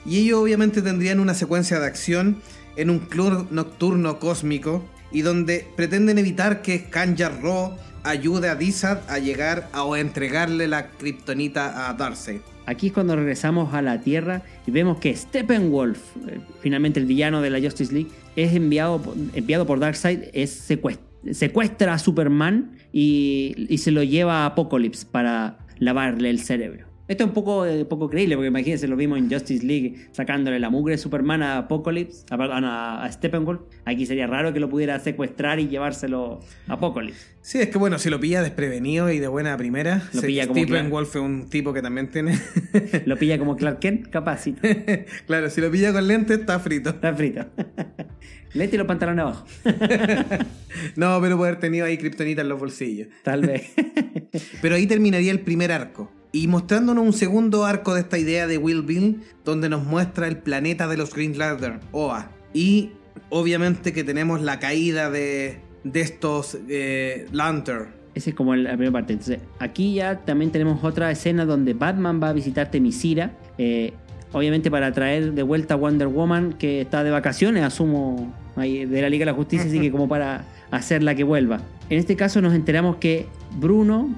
Y ellos obviamente tendrían una secuencia de acción en un club nocturno cósmico y donde pretenden evitar que Kanja Ro ayude a Dizad a llegar a, o a entregarle la kriptonita a Darkseid. Aquí es cuando regresamos a la Tierra y vemos que Steppenwolf, eh, finalmente el villano de la Justice League, es enviado, enviado por Darkseid, es secuest- secuestra a Superman y, y se lo lleva a Apocalypse para lavarle el cerebro. Esto es un poco, eh, poco creíble, porque imagínense, lo vimos en Justice League sacándole la mugre de Superman a Apocalypse, a, perdón, a, a Steppenwolf. Aquí sería raro que lo pudiera secuestrar y llevárselo a Apocalypse. Sí, es que bueno, si lo pilla desprevenido y de buena primera, Lo se- pilla como Stephen Clark. Wolf es un tipo que también tiene. Lo pilla como Clark Kent, capaz, sí. claro, si lo pilla con lente, está frito. Está frito. Lete los pantalones abajo. No, pero puede haber tenido ahí kriptonita en los bolsillos. Tal vez. Pero ahí terminaría el primer arco. Y mostrándonos un segundo arco de esta idea de Will Bill, donde nos muestra el planeta de los Green Lantern, Oa. Y obviamente que tenemos la caída de, de estos eh, Lantern. Esa es como la primera parte. Entonces, aquí ya también tenemos otra escena donde Batman va a visitar Temisira. eh, obviamente para traer de vuelta a Wonder Woman, que está de vacaciones, asumo, de la Liga de la Justicia, así que como para hacerla que vuelva. En este caso nos enteramos que Bruno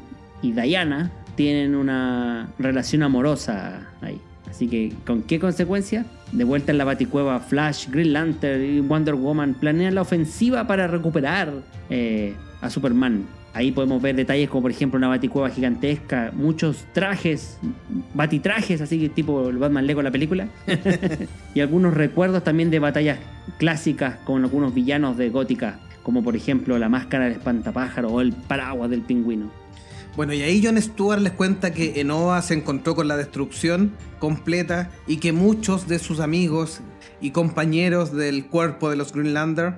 y Diana tienen una relación amorosa ahí. Así que, ¿con qué consecuencia? De vuelta en la baticueva, Flash, Green Lantern y Wonder Woman planean la ofensiva para recuperar eh, a Superman. Ahí podemos ver detalles como por ejemplo una baticueva gigantesca, muchos trajes, batitrajes, así que tipo el Batman Lego la película. y algunos recuerdos también de batallas clásicas con algunos villanos de Gótica, como por ejemplo la máscara del espantapájaro o el paraguas del pingüino. Bueno, y ahí John Stewart les cuenta que Enoa se encontró con la destrucción completa y que muchos de sus amigos y compañeros del cuerpo de los Greenlander,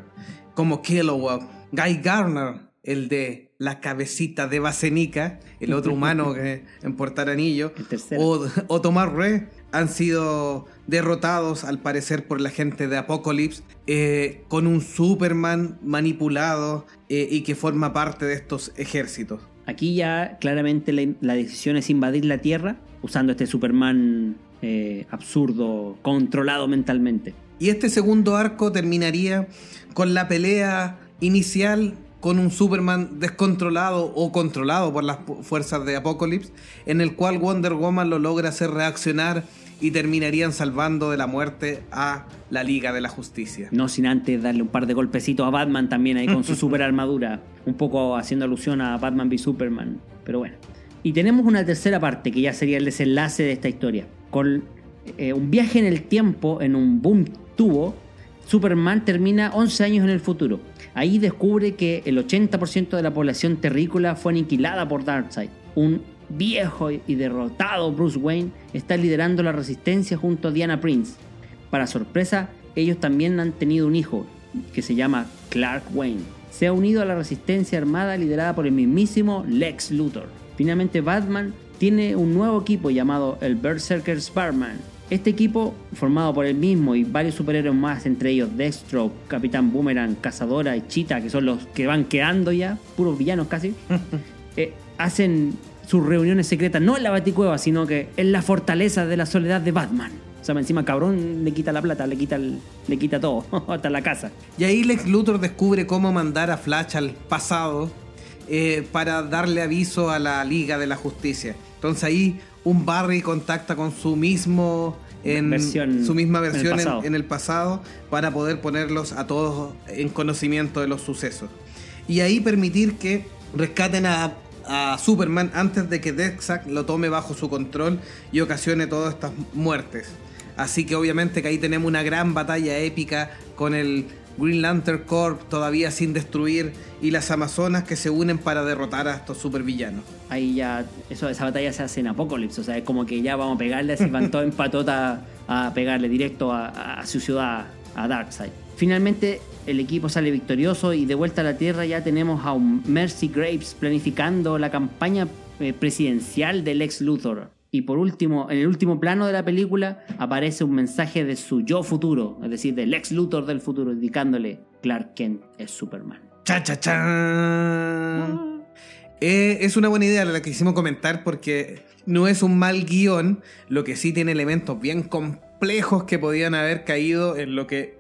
como Kilowog, Guy Garner, el de la cabecita de Basenica, el otro humano que en portar anillo, o, o Tomás Re, han sido derrotados al parecer por la gente de Apocalypse eh, con un Superman manipulado eh, y que forma parte de estos ejércitos. Aquí ya claramente la, la decisión es invadir la Tierra usando este Superman eh, absurdo, controlado mentalmente. Y este segundo arco terminaría con la pelea inicial con un Superman descontrolado o controlado por las fuerzas de Apocalypse, en el cual Wonder Woman lo logra hacer reaccionar y terminarían salvando de la muerte a la Liga de la Justicia. No sin antes darle un par de golpecitos a Batman también ahí con su super armadura. Un poco haciendo alusión a Batman v Superman. Pero bueno. Y tenemos una tercera parte que ya sería el desenlace de esta historia. Con eh, un viaje en el tiempo en un boom tubo, Superman termina 11 años en el futuro. Ahí descubre que el 80% de la población terrícola fue aniquilada por Darkseid. Un viejo y derrotado Bruce Wayne está liderando la resistencia junto a Diana Prince. Para sorpresa, ellos también han tenido un hijo, que se llama Clark Wayne. Se ha unido a la resistencia armada liderada por el mismísimo Lex Luthor. Finalmente, Batman tiene un nuevo equipo llamado el Berserker Sparman. Este equipo, formado por él mismo y varios superhéroes más, entre ellos Deathstroke, Capitán Boomerang, Cazadora y Cheetah, que son los que van quedando ya, puros villanos casi, eh, hacen sus reuniones secretas no en la Baticueva, sino que en la fortaleza de la soledad de Batman. O sea, encima cabrón le quita la plata, le quita, el- le quita todo, hasta la casa. Y ahí Lex Luthor descubre cómo mandar a Flash al pasado eh, para darle aviso a la Liga de la Justicia. Entonces ahí un Barry contacta con su mismo en Versión su misma en el versión en, el pasado para poder ponerlos a todos en conocimiento de los sucesos. Y ahí permitir que rescaten a, a Superman antes de que Darkseid lo tome bajo su control y ocasione todas estas muertes. Así que obviamente que ahí tenemos una gran batalla épica con el Green Lantern Corps todavía sin destruir y las Amazonas que se unen para derrotar a estos supervillanos. Ahí ya, eso, esa batalla se hace en Apocalipsis, o sea, es como que ya vamos a pegarle, así van todos en patota a pegarle directo a, a su ciudad, a Darkseid. Finalmente, el equipo sale victorioso y de vuelta a la Tierra ya tenemos a un Mercy Graves planificando la campaña eh, presidencial del ex Luthor. Y por último, en el último plano de la película aparece un mensaje de su yo futuro, es decir, del ex Luthor del futuro, indicándole Clark Kent es Superman. ¡Cha, cha, chan! Eh, es una buena idea la que quisimos comentar porque no es un mal guion, lo que sí tiene elementos bien complejos que podían haber caído en lo que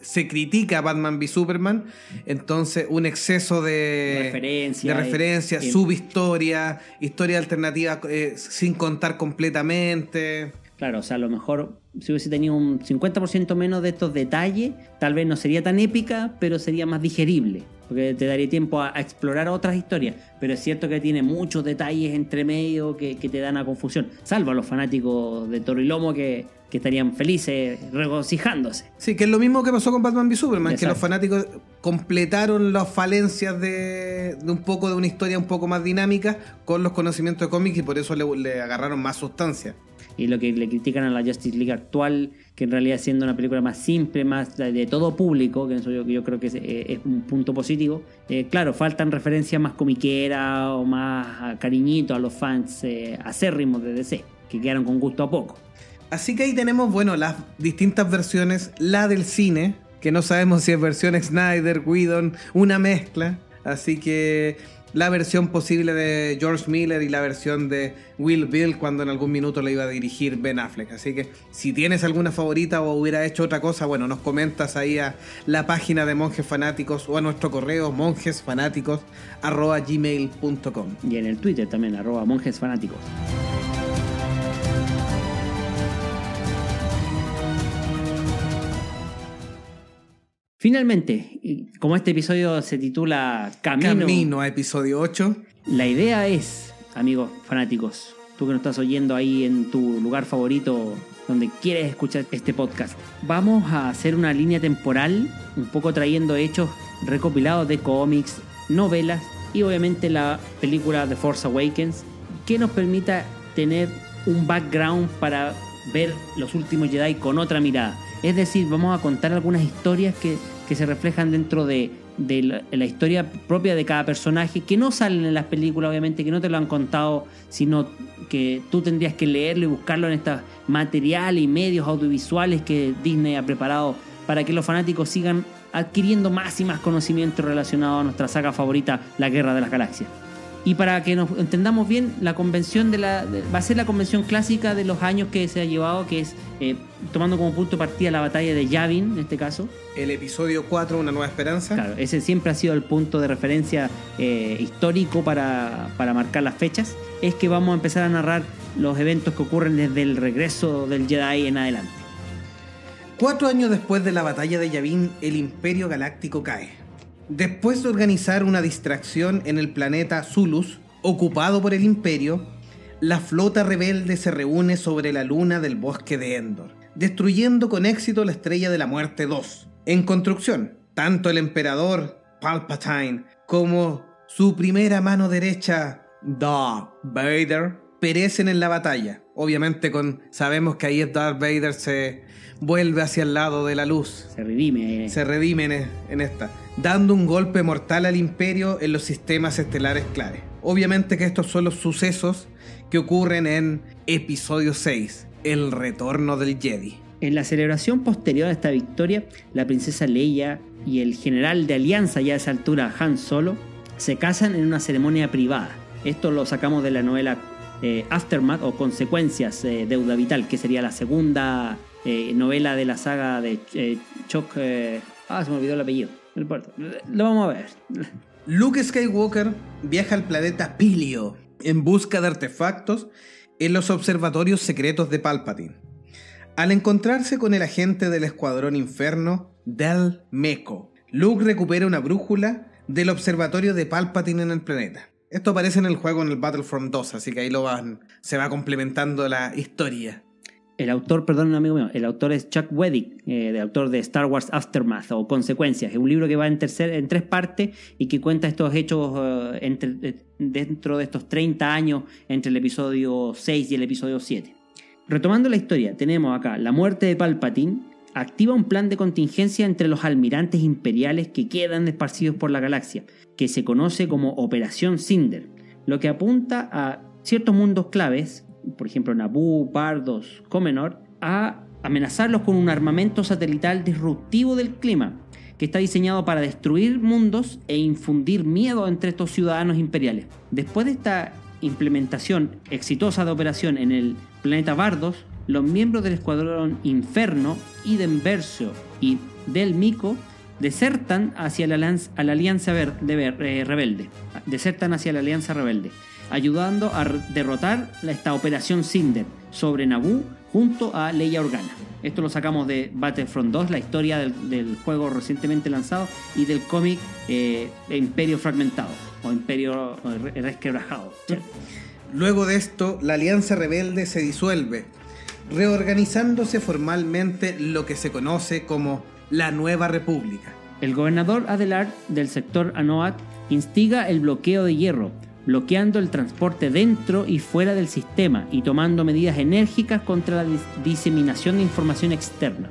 se critica a Batman v Superman. Entonces, un exceso de Referencia, de referencia, subhistoria, historia alternativa eh, sin contar completamente. Claro, o sea, a lo mejor si hubiese tenido un 50% menos de estos detalles, tal vez no sería tan épica, pero sería más digerible. porque te daría tiempo a, a explorar otras historias, pero es cierto que tiene muchos detalles entre medio que, que te dan a confusión, salvo a los fanáticos de Toro y Lomo que, que estarían felices, regocijándose. Sí, que es lo mismo que pasó con Batman v Superman, que los fanáticos completaron las falencias de, de un poco de una historia un poco más dinámica con los conocimientos de cómics y por eso le, le agarraron más sustancia. Y lo que le critican a la Justice League actual, que en realidad siendo una película más simple, más de, todo público, que eso yo, yo creo que es, eh, es un punto positivo. Eh, claro, faltan referencias más comiqueras o más a cariñito a los fans eh, acérrimos de DC, que quedaron con gusto a poco. Así que ahí tenemos, bueno, las distintas versiones, la del cine, que no sabemos si es versión Snyder, Whedon, una mezcla. Así que la versión posible de George Miller y la versión de Will Bill cuando en algún minuto le iba a dirigir Ben Affleck. Así que si tienes alguna favorita o hubiera hecho otra cosa, bueno, nos comentas ahí a la página de Monjes Fanáticos o a nuestro correo monjesfanáticos arroba gmail.com. Y en el Twitter también, arroba monjes Finalmente, como este episodio se titula Camino, Camino a episodio 8. la idea es, amigos fanáticos, tú que nos estás oyendo ahí en tu lugar favorito donde quieres escuchar este podcast, vamos a hacer una línea temporal, un poco trayendo hechos recopilados de cómics, novelas y obviamente la película The Force Awakens, que nos permita tener un background para ver los últimos Jedi con otra mirada. Es decir, vamos a contar algunas historias que, que se reflejan dentro de, de la, la historia propia de cada personaje, que no salen en las películas, obviamente, que no te lo han contado, sino que tú tendrías que leerlo y buscarlo en estos materiales y medios audiovisuales que Disney ha preparado para que los fanáticos sigan adquiriendo más y más conocimiento relacionado a nuestra saga favorita, La Guerra de las Galaxias. Y para que nos entendamos bien, la convención de la de- va a ser la convención clásica de los años que se ha llevado, que es eh, tomando como punto de partida la batalla de Yavin, en este caso. El episodio 4, Una Nueva Esperanza. Claro, ese siempre ha sido el punto de referencia eh, histórico para, para marcar las fechas. Es que vamos a empezar a narrar los eventos que ocurren desde el regreso del Jedi en adelante. Cuatro años después de la batalla de Yavin, el Imperio Galáctico cae. Después de organizar una distracción en el planeta Zulus, ocupado por el Imperio, la flota rebelde se reúne sobre la luna del bosque de Endor, destruyendo con éxito la Estrella de la Muerte 2. En construcción, tanto el emperador Palpatine como su primera mano derecha, Darth Vader, perecen en la batalla. Obviamente con sabemos que ahí Darth Vader se vuelve hacia el lado de la luz. Se redime. Se redime en, en esta, dando un golpe mortal al imperio en los sistemas estelares clave. Obviamente que estos son los sucesos que ocurren en episodio 6, el retorno del Jedi. En la celebración posterior a esta victoria, la princesa Leia y el general de alianza ya a esa altura, Han Solo, se casan en una ceremonia privada. Esto lo sacamos de la novela eh, Aftermath o Consecuencias, eh, Deuda Vital, que sería la segunda eh, novela de la saga de Chuck... ah, se me olvidó el apellido. No importa. Lo vamos a ver. Luke Skywalker viaja al planeta Pilio en busca de artefactos en los observatorios secretos de Palpatine. Al encontrarse con el agente del Escuadrón Inferno, Del Meco, Luke recupera una brújula del observatorio de Palpatine en el planeta. Esto aparece en el juego en el Battlefront 2, así que ahí lo van, se va complementando la historia. El autor, perdón, un amigo mío, el autor es Chuck Weddick, eh, el autor de Star Wars Aftermath o Consecuencias. Es un libro que va en, tres partes y que cuenta estos hechos eh, eh, dentro de estos 30 años entre el episodio 6 y el episodio 7. Retomando la historia, tenemos acá la muerte de Palpatine, activa un plan de contingencia entre los almirantes imperiales que quedan esparcidos por la galaxia, que se conoce como Operación Cinder, lo que apunta a ciertos mundos claves, por ejemplo Naboo, Bardos, Comenor, a amenazarlos con un armamento satelital disruptivo del clima, que está diseñado para destruir mundos e infundir miedo entre estos ciudadanos imperiales. Después de esta implementación exitosa de operación en el planeta Bardos, los miembros del escuadrón Inferno, Iden Versio y Del Mico desertan hacia la, Alianza eh, Rebelde. Desertan hacia la Alianza Rebelde, ayudando a derrotar esta operación Cinder sobre Naboo junto a Leia Organa. Esto lo sacamos de Battlefront 2, la historia del, juego recientemente lanzado, y del cómic eh, Imperio Fragmentado o Imperio Resquebrajado. Luego de esto, la Alianza Rebelde se disuelve, reorganizándose formalmente lo que se conoce como la Nueva República. El gobernador Adelard del sector Anoat instiga el bloqueo de hierro, bloqueando el transporte dentro y fuera del sistema y tomando medidas enérgicas contra la diseminación de información externa.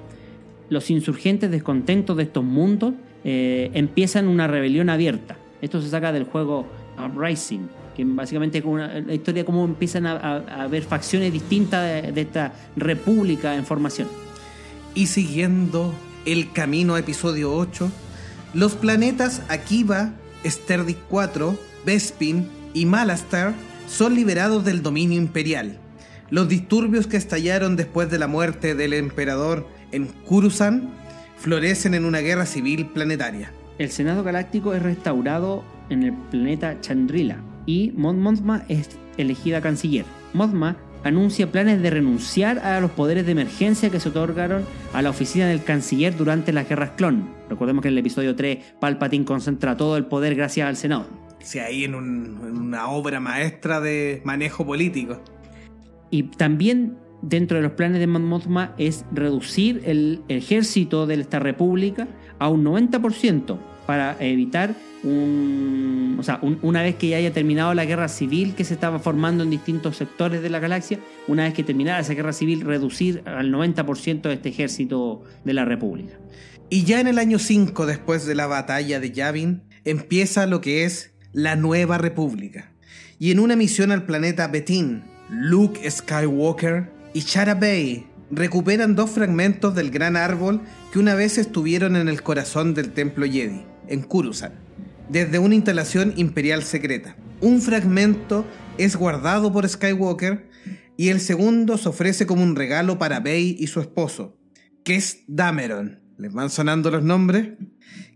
Los insurgentes descontentos de estos mundos eh, empiezan una rebelión abierta. Esto se saca del juego Uprising, que básicamente es una, la historia de cómo empiezan a, haber facciones distintas de, de, esta república en formación. Y siguiendo el camino a episodio 8, los planetas Akiva, Sterdic 4, Bespin y Malastar son liberados del dominio imperial. Los disturbios que estallaron después de la muerte del emperador en Kurusan florecen en una guerra civil planetaria. El Senado Galáctico es restaurado en el planeta Chandrila y Mon Mothma es elegida canciller. Mothma anuncia planes de renunciar a los poderes de emergencia que se otorgaron a la oficina del canciller durante las guerras clon. Recordemos que en el episodio 3 Palpatine concentra todo el poder gracias al Senado. Sí, ahí en, una obra maestra de manejo político. Y también dentro de los planes de Mothma es reducir el ejército de esta república a un 90% para evitar un, o sea, una vez que ya haya terminado la guerra civil que se estaba formando en distintos sectores de la galaxia, una vez que terminara esa guerra civil, reducir al 90% de este ejército de la República. Y ya en el año 5, después de la batalla de Yavin, empieza lo que es la Nueva República. Y en una misión al planeta Betín, Luke Skywalker y Chara Bay recuperan dos fragmentos del gran árbol que una vez estuvieron en el corazón del templo Jedi, en Kurusan, desde una instalación imperial secreta. Un fragmento es guardado por Skywalker y el segundo se ofrece como un regalo para Bay y su esposo, que es Dameron. ¿Les van sonando los nombres?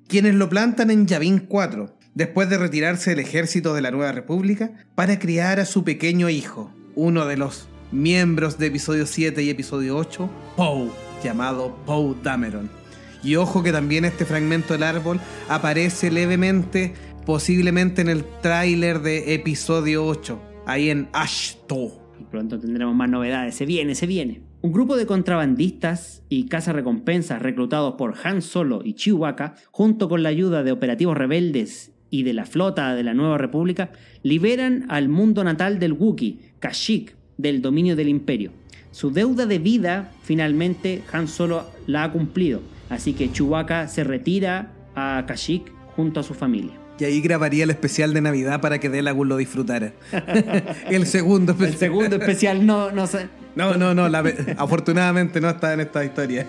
Quienes lo plantan en Yavin 4, después de retirarse del ejército de la Nueva República para criar a su pequeño hijo, uno de los miembros de episodio 7 y episodio 8, Poe, llamado Poe Dameron. Y ojo que también este fragmento del árbol aparece levemente, posiblemente en el tráiler de episodio 8, ahí en Ashto. Y pronto tendremos más novedades, se viene, se viene. Un grupo de contrabandistas y recompensas reclutados por Han Solo y Chewbacca, junto con la ayuda de operativos rebeldes y de la flota de la Nueva República liberan al mundo natal del Wookiee, Kashyyyk, del dominio del Imperio. Su deuda de vida, finalmente, Han Solo la ha cumplido, así que Chewbacca se retira a Kashyyyk junto a su familia. Y ahí grabaría el especial de Navidad para que Delagun lo disfrutara. el segundo especial. El segundo especial no, no sé. No, no, no. afortunadamente no está en esta historia.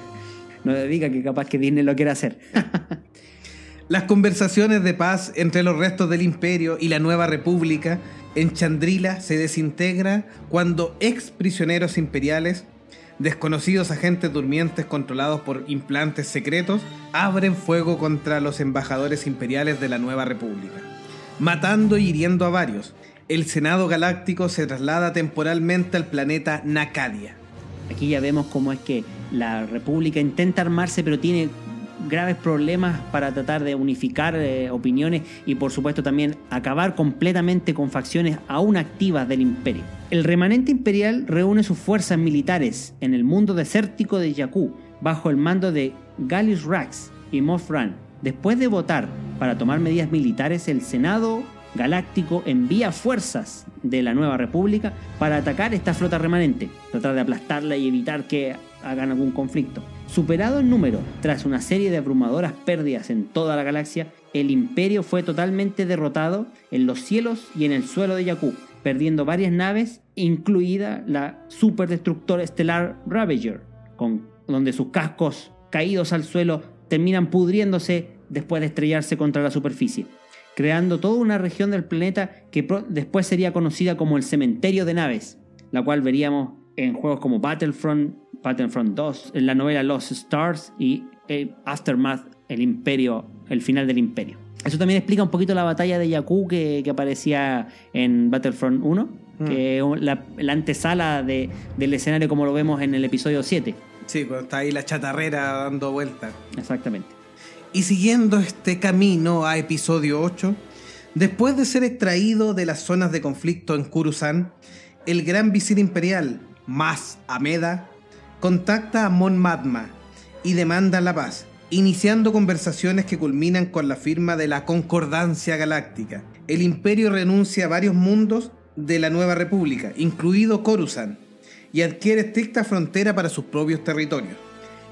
No diga que capaz que Disney lo quiera hacer. Las conversaciones de paz entre los restos del imperio y la nueva república en Chandrila se desintegra cuando ex prisioneros imperiales, desconocidos agentes durmientes controlados por implantes secretos, abren fuego contra los embajadores imperiales de la nueva república, matando y hiriendo a varios. El Senado Galáctico se traslada temporalmente al planeta Nacadia. Aquí ya vemos cómo es que la República intenta armarse, pero tiene graves problemas para tratar de unificar eh, opiniones y por supuesto también acabar completamente con facciones aún activas del imperio. El remanente imperial reúne sus fuerzas militares en el mundo desértico de Jakku bajo el mando de Gallius Rax y Moff Ran. Después de votar para tomar medidas militares, el Senado Galáctico envía fuerzas de la Nueva República para atacar esta flota remanente, tratar de aplastarla y evitar que hagan algún conflicto. Superado en número, tras una serie de abrumadoras pérdidas en toda la galaxia, el imperio fue totalmente derrotado en los cielos y en el suelo de Jakku, perdiendo varias naves, incluida la superdestructor estelar Ravager, con, donde sus cascos caídos al suelo terminan pudriéndose después de estrellarse contra la superficie, creando toda una región del planeta que después sería conocida como el cementerio de naves, la cual veríamos en juegos como Battlefront, Battlefront 2, en la novela Lost Stars y eh, Aftermath, el imperio, el final del imperio. Eso también explica un poquito la batalla de Jakku que, aparecía en Battlefront 1, mm. que es la, antesala del escenario como lo vemos en el episodio 7. Sí, cuando está ahí la chatarrera dando vueltas. Exactamente. Y siguiendo este camino a episodio 8, después de ser extraído de las zonas de conflicto en Kurusan, el gran visir imperial, Mas Ameda, contacta a Mon Matma y demanda la paz, iniciando conversaciones que culminan con la firma de la Concordancia Galáctica. El imperio renuncia a varios mundos de la nueva república, incluido Coruscant, y adquiere estricta frontera para sus propios territorios.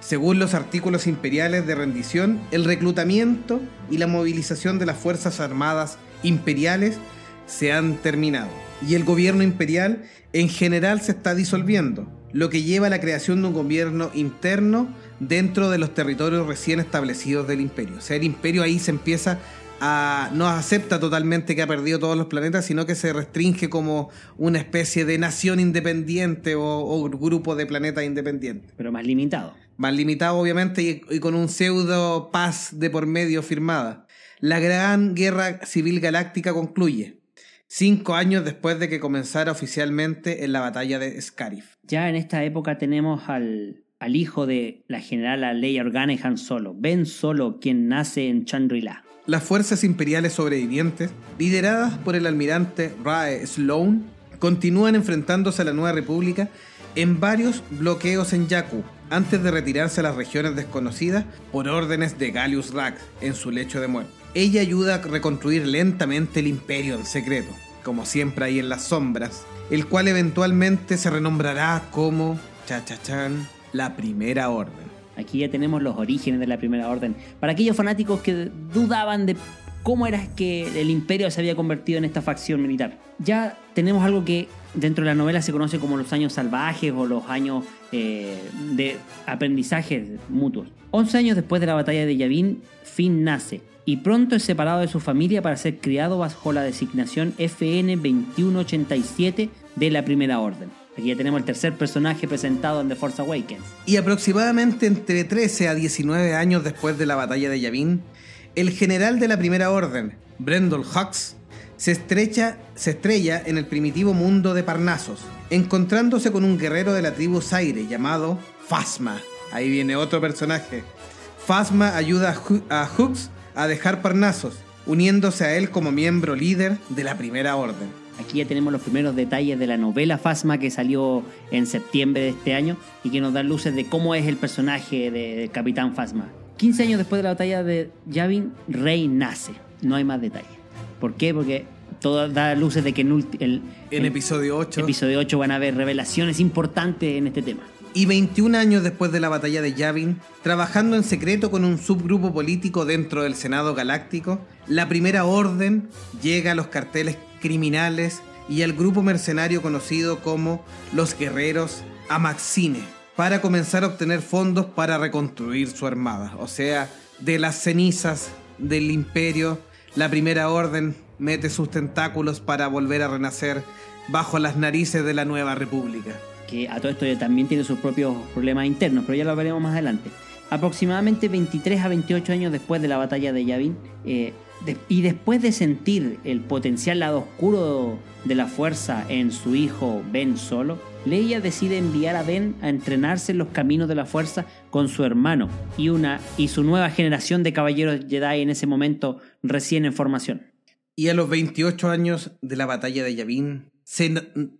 Según los artículos imperiales de rendición, el reclutamiento y la movilización de las Fuerzas Armadas imperiales se han terminado y el gobierno imperial en general se está disolviendo, lo que lleva a la creación de un gobierno interno dentro de los territorios recién establecidos del imperio. O sea, el imperio ahí se empieza a, no acepta totalmente que ha perdido todos los planetas, sino que se restringe como una especie de nación independiente o, o grupo de planetas independientes. Pero más limitado. Más limitado, obviamente, y, y con un pseudo paz de por medio firmada. La gran guerra civil galáctica concluye, cinco años después de que comenzara oficialmente en la batalla de Scarif. Ya en esta época tenemos al, al hijo de la general Leia Organa y Han Solo, Ben Solo, quien nace en Chandrila. Las fuerzas imperiales sobrevivientes, lideradas por el almirante Rae Sloan, continúan enfrentándose a la Nueva República en varios bloqueos en Jakku, antes de retirarse a las regiones desconocidas por órdenes de Gallius Rax en su lecho de muerte. Ella ayuda a reconstruir lentamente el imperio en secreto, como siempre ahí en las sombras, el cual eventualmente se renombrará como, cha-cha-chan, la Primera Orden. Aquí ya tenemos los orígenes de la Primera Orden. Para aquellos fanáticos que dudaban de cómo era que el imperio se había convertido en esta facción militar. Ya tenemos algo que dentro de la novela se conoce como los años salvajes o los años eh, de aprendizaje mutuos. 11 años después de la batalla de Yavin, Finn nace y pronto es separado de su familia para ser criado bajo la designación FN 2187 de la Primera Orden. Aquí ya tenemos el tercer personaje presentado en The Force Awakens. Y aproximadamente entre 13 a 19 años después de la batalla de Yavin, el general de la Primera Orden, Brendol Hux, se, estrella en el primitivo mundo de Parnasos, encontrándose con un guerrero de la tribu Zaire llamado Phasma. Ahí viene otro personaje. Phasma ayuda a Hux a dejar Parnasos, uniéndose a él como miembro líder de la Primera Orden. Aquí ya tenemos los primeros detalles de la novela Phasma que salió en septiembre de este año y que nos da luces de cómo es el personaje del Capitán Phasma. 15 años después de la batalla de Yavin, Rey nace. No hay más detalles. ¿Por qué? Porque todo da luces de que en, el, en episodio 8. Episodio 8 van a haber revelaciones importantes en este tema. Y 21 años después de la batalla de Yavin, trabajando en secreto con un subgrupo político dentro del Senado Galáctico, la Primera Orden llega a los carteles criminales y al grupo mercenario conocido como los Guerreros Amaxine para comenzar a obtener fondos para reconstruir su armada. O sea, de las cenizas del imperio, la Primera Orden mete sus tentáculos para volver a renacer bajo las narices de la nueva república. Que a todo esto también tiene sus propios problemas internos, pero ya lo veremos más adelante. Aproximadamente 23 a 28 años después de la batalla de Yavin, eh, y después de sentir el potencial lado oscuro de la fuerza en su hijo Ben Solo, Leia decide enviar a Ben a entrenarse en los caminos de la fuerza con su hermano y, una, y su nueva generación de caballeros Jedi en ese momento recién en formación. Y a los 28 años de la batalla de Yavin, se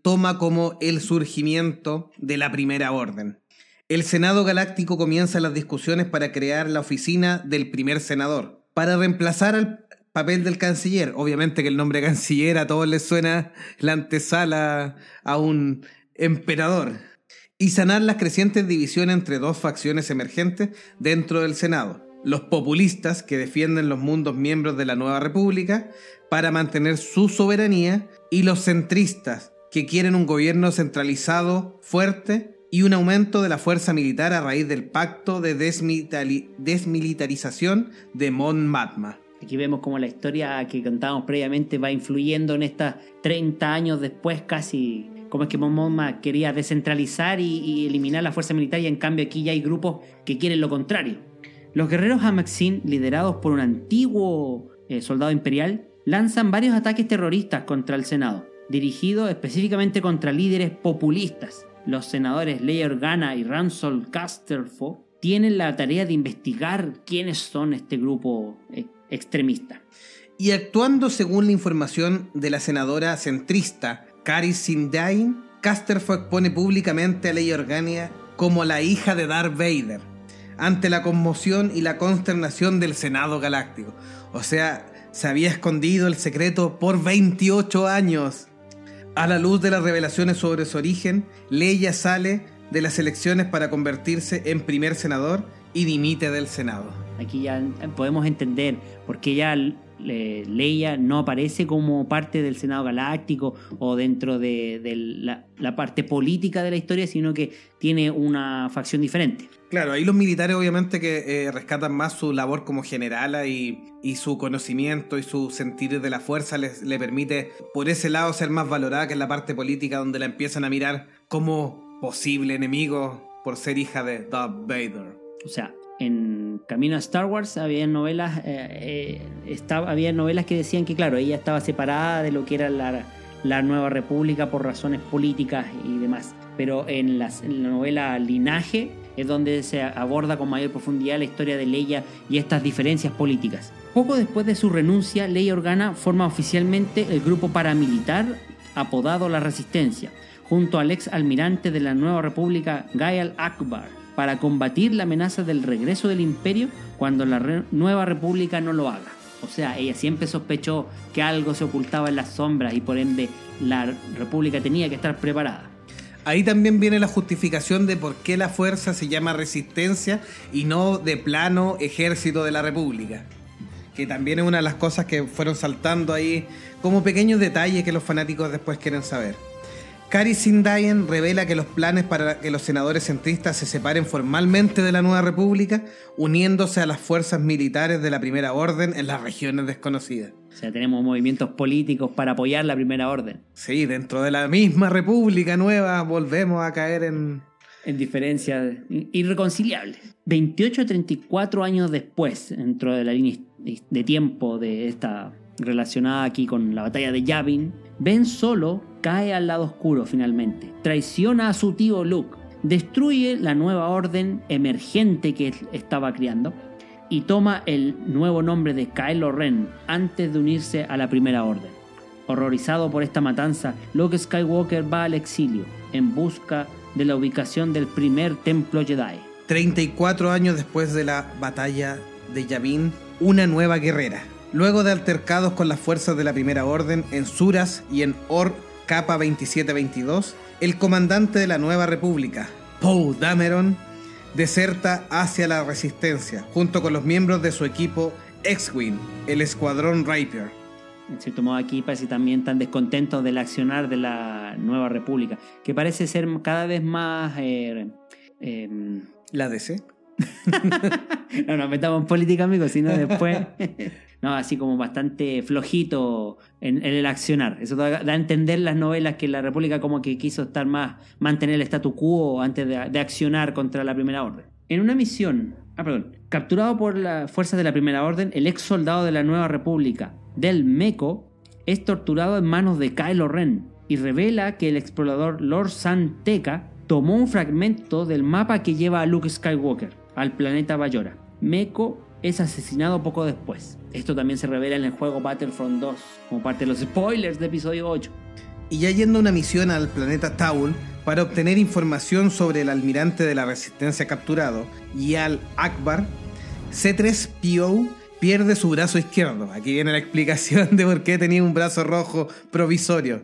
toma como el surgimiento de la Primera Orden. El Senado Galáctico comienza las discusiones para crear la oficina del primer senador, para reemplazar al papel del canciller. Obviamente que el nombre canciller a todos les suena la antesala a un emperador. Y sanar las crecientes divisiones entre dos facciones emergentes dentro del Senado. Los populistas que defienden los mundos miembros de la nueva república para mantener su soberanía y los centristas que quieren un gobierno centralizado, fuerte y un aumento de la fuerza militar a raíz del pacto de desmilitarización de Mon Matma. Aquí vemos como la historia que contábamos previamente va influyendo en estas 30 años después casi como es que Mon Mothma quería descentralizar y, eliminar la fuerza militar y en cambio aquí ya hay grupos que quieren lo contrario. Los guerreros Hamaxin, liderados por un antiguo eh, soldado imperial, lanzan varios ataques terroristas contra el Senado, dirigidos específicamente contra líderes populistas. los senadores Leia Organa y Ransol Casterfo tienen la tarea de investigar quiénes son este grupo eh, extremista. Y actuando según la información de la senadora centrista Cari Sindain, Casterfo expone públicamente a Leia Organa como la hija de Darth Vader, ante la conmoción y la consternación del Senado Galáctico. O sea, se había escondido el secreto por 28 años. A la luz de las revelaciones sobre su origen, Leia sale de las elecciones para convertirse en primer senador y dimite del Senado. Aquí ya podemos entender por qué ya Leia no aparece como parte del Senado Galáctico o dentro de, la, parte política de la historia, sino que tiene una facción diferente. Claro, ahí los militares obviamente que eh, rescatan más su labor como generala y, su conocimiento y su sentir de la fuerza les, le permite por ese lado ser más valorada que en la parte política donde la empiezan a mirar como posible enemigo por ser hija de Darth Vader. O sea, en Camino a Star Wars había novelas, eh, eh, había novelas que decían que, claro, ella estaba separada de lo que era la, Nueva República por razones políticas y demás. Pero en, la novela Linaje es donde se aborda con mayor profundidad la historia de Leia y estas diferencias políticas. Poco después de su renuncia, Leia Organa forma oficialmente el grupo paramilitar apodado La Resistencia, junto al ex almirante de la Nueva República Gael Akbar para combatir la amenaza del regreso del imperio cuando la nueva república no lo haga. O sea, ella siempre sospechó que algo se ocultaba en las sombras y por ende la república tenía que estar preparada. Ahí también viene la justificación de por qué la fuerza se llama resistencia y no de plano ejército de la república. Que también es una de las cosas que fueron saltando ahí como pequeños detalles que los fanáticos después quieren saber. Cari Sindayen revela que los planes para que los senadores centristas se separen formalmente de la nueva república, uniéndose a las fuerzas militares de la Primera Orden en las regiones desconocidas. O sea, tenemos movimientos políticos para apoyar la Primera Orden. Sí, dentro de la misma república nueva volvemos a caer en... En diferencias irreconciliables. 28 o 34 años después, dentro de la línea de tiempo de esta relacionada aquí con la batalla de Yavin, Ben Solo cae al lado oscuro finalmente, traiciona a su tío Luke, destruye la nueva orden emergente que estaba criando y toma el nuevo nombre de Kylo Ren antes de unirse a la primera orden. Horrorizado por esta matanza, Luke Skywalker va al exilio en busca de la ubicación del primer templo Jedi. 34 años después de la batalla de Yavin, una nueva guerrera, Luego de altercados con las fuerzas de la Primera Orden en Suras y en Or Capa 2722, el comandante de la Nueva República, Poe Dameron, deserta hacia la Resistencia junto con los miembros de su equipo X-Wing, el Escuadrón Rapier. En cierto modo aquí parece también tan descontentos del accionar de la Nueva República, que parece ser cada vez más... Eh, em, ¿La DC? no nos metamos en política, amigos, sino después... no, así como bastante flojito en, el accionar. Eso da, a entender las novelas que la República como que quiso estar más, mantener el statu quo antes de, accionar contra la Primera Orden. En una misión, ah, perdón, capturado por las fuerzas de la Primera Orden, el ex soldado de la Nueva República, Del Meco, es torturado en manos de Kylo Ren y revela que el explorador Lord Santeca tomó un fragmento del mapa que lleva a Luke Skywalker al planeta Bayora. Meco es asesinado poco después. Esto también se revela en el juego Battlefront 2, como parte de los spoilers de episodio 8. Y ya yendo a una misión al planeta Taul para obtener información sobre el almirante de la resistencia capturado, Yal Akbar, C3PO pierde su brazo izquierdo. Aquí viene la explicación de por qué tenía un brazo rojo provisorio,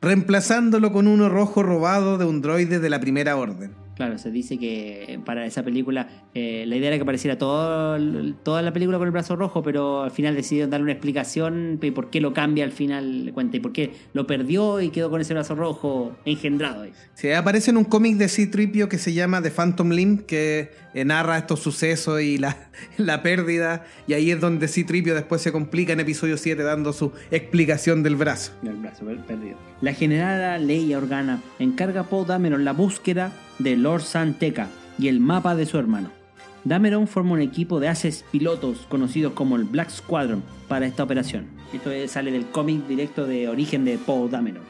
reemplazándolo con uno rojo robado de un droide de la primera orden. Claro, se dice que para esa película eh, la idea era que apareciera todo, toda la película con el brazo rojo, pero al final decidieron darle una explicación y por qué lo cambia al final, cuenta, y por qué lo perdió y quedó con ese brazo rojo engendrado. Sí, aparece en un cómic de C-Tripio que se llama The Phantom Limb, que eh, narra estos sucesos y la, la pérdida, y ahí es donde C-Tripio después se complica en episodio 7 dando su explicación del brazo. Del brazo perdido. La generala Leia Organa encarga a Poe Dameron la búsqueda de Lord Santeca y el mapa de su hermano. Dameron forma un equipo de haces pilotos conocidos como el Black Squadron para esta operación. Esto sale del cómic directo de origen de Poe Dameron.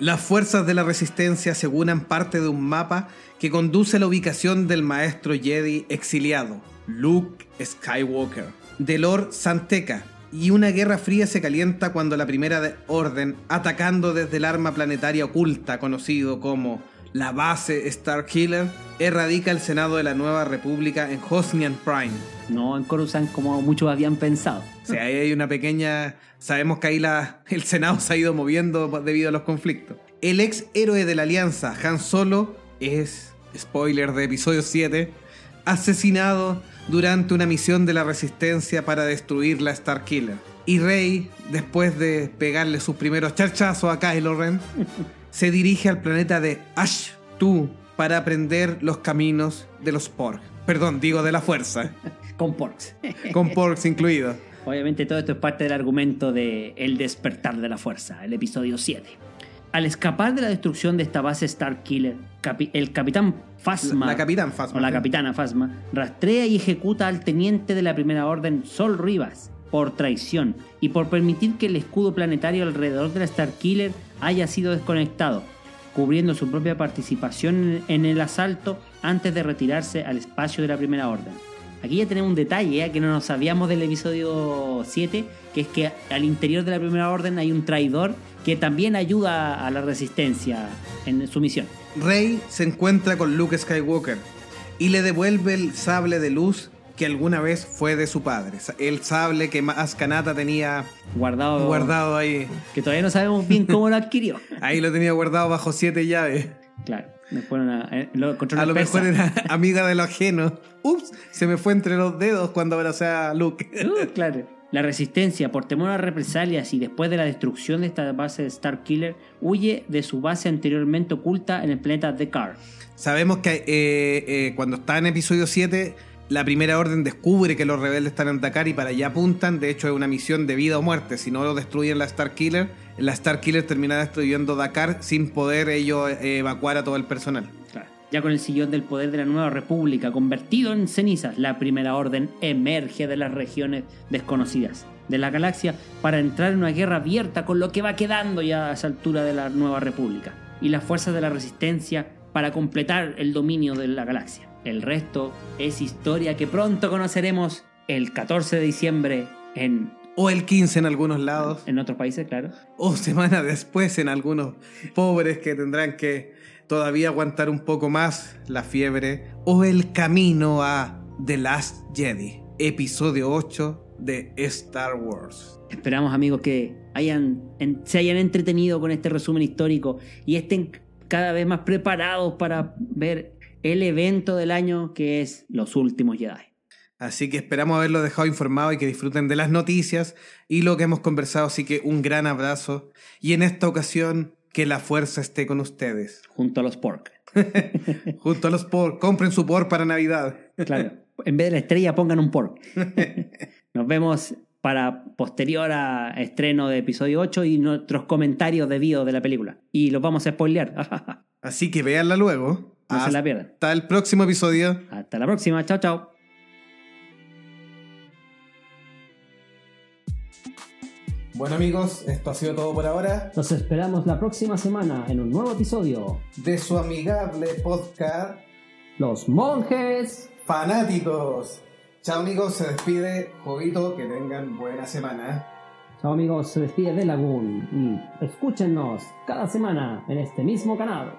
Las fuerzas de la resistencia aseguran parte de un mapa que conduce a la ubicación del maestro Jedi exiliado, Luke Skywalker, de Lord Santeca, y una guerra fría se calienta cuando la Primera Orden, atacando desde el arma planetaria oculta conocido como la base Starkiller, erradica el Senado de la Nueva República en Hosnian Prime. No en Coruscant como muchos habían pensado. O sea, ahí hay una pequeña... Sabemos que ahí la, el Senado se ha ido moviendo debido a los conflictos. El ex héroe de la Alianza, Han Solo, es, spoiler de episodio 7, asesinado durante una misión de la Resistencia para destruir la Starkiller. Y Rey, después de pegarle sus primeros charchazos a Kylo Ren, se dirige al planeta de Ash Tu para aprender los caminos de los Porg. Perdón, digo de la fuerza. Con porks. Con Porgs incluidos. Obviamente todo esto es parte del argumento de El despertar de la fuerza, el episodio 7. Al escapar de la destrucción de esta base Starkiller, capi el capitán Phasma, La, la capitán Phasma. o la capitana Phasma, rastrea y ejecuta al teniente de la primera orden, Sol Rivas, por traición y por permitir que el escudo planetario alrededor de la Starkiller haya sido desconectado, cubriendo su propia participación en el asalto antes de retirarse al espacio de la primera orden. Aquí ya tenemos un detalle ¿eh? que no nos sabíamos del episodio 7, que es que al interior de la primera orden hay un traidor que también ayuda a la resistencia en su misión. Rey se encuentra con Luke Skywalker y le devuelve el sable de luz que alguna vez fue de su padre. El sable que Ascanata tenía Guardado, guardado ahí. que todavía no sabemos bien cómo lo adquirió. Ahí lo tenía guardado bajo siete llaves. Claro, después una- eh, lo A lo mejor era amiga de lo ajeno. Ups, se me fue entre los dedos cuando abracé a Luke. Uh, claro. La resistencia, por temor a represalias y después de la destrucción de esta base de Starkiller, huye de su base anteriormente oculta en el planeta Dekar. Sabemos que eh, eh, cuando está en episodio 7, la primera orden descubre que los rebeldes están en Dakar y para allá apuntan. De hecho, es una misión de vida o muerte. Si no lo destruyen la Starkiller, la Starkiller termina destruyendo Dakar sin poder ellos eh, evacuar a todo el personal. Ya con el sillón del poder de la nueva república convertido en cenizas, la primera orden emerge de las regiones desconocidas de la galaxia para entrar en una guerra abierta con lo que va quedando ya a esa altura de la nueva república y las fuerzas de la resistencia para completar el dominio de la galaxia. El resto es historia que pronto conoceremos el 14 de diciembre en, O el 15 en algunos lados. en otros países, claro. O semana después en algunos pobres que tendrán que todavía aguantar un poco más la fiebre. O el camino a The Last Jedi, episodio 8 de Star Wars. Esperamos amigos que hayan, en- se hayan entretenido con este resumen histórico y estén cada vez más preparados para ver el evento del año que es Los Últimos Jedi. Así que esperamos haberlo dejado informado y que disfruten de las noticias y lo que hemos conversado. Así que un gran abrazo y en esta ocasión que la fuerza esté con ustedes. Junto a los Pork. Junto a los por, compren su por para Navidad. Claro. en vez de la estrella pongan un Pork. Nos vemos para posterior a estreno de episodio 8 y nuestros comentarios de video de la película. Y los vamos a spoilear. Así que véanla luego. No se la pierdan. Hasta el próximo episodio. Hasta la próxima. Chao, chao. Bueno amigos, esto ha sido todo por ahora Nos esperamos la próxima semana en un nuevo episodio. de su amigable podcast Los monjes. Fanáticos. Chao amigos, se despide Jovito, que tengan buena semana. Chao amigos, se despide de Lagoon y escúchenos cada semana en este mismo canal.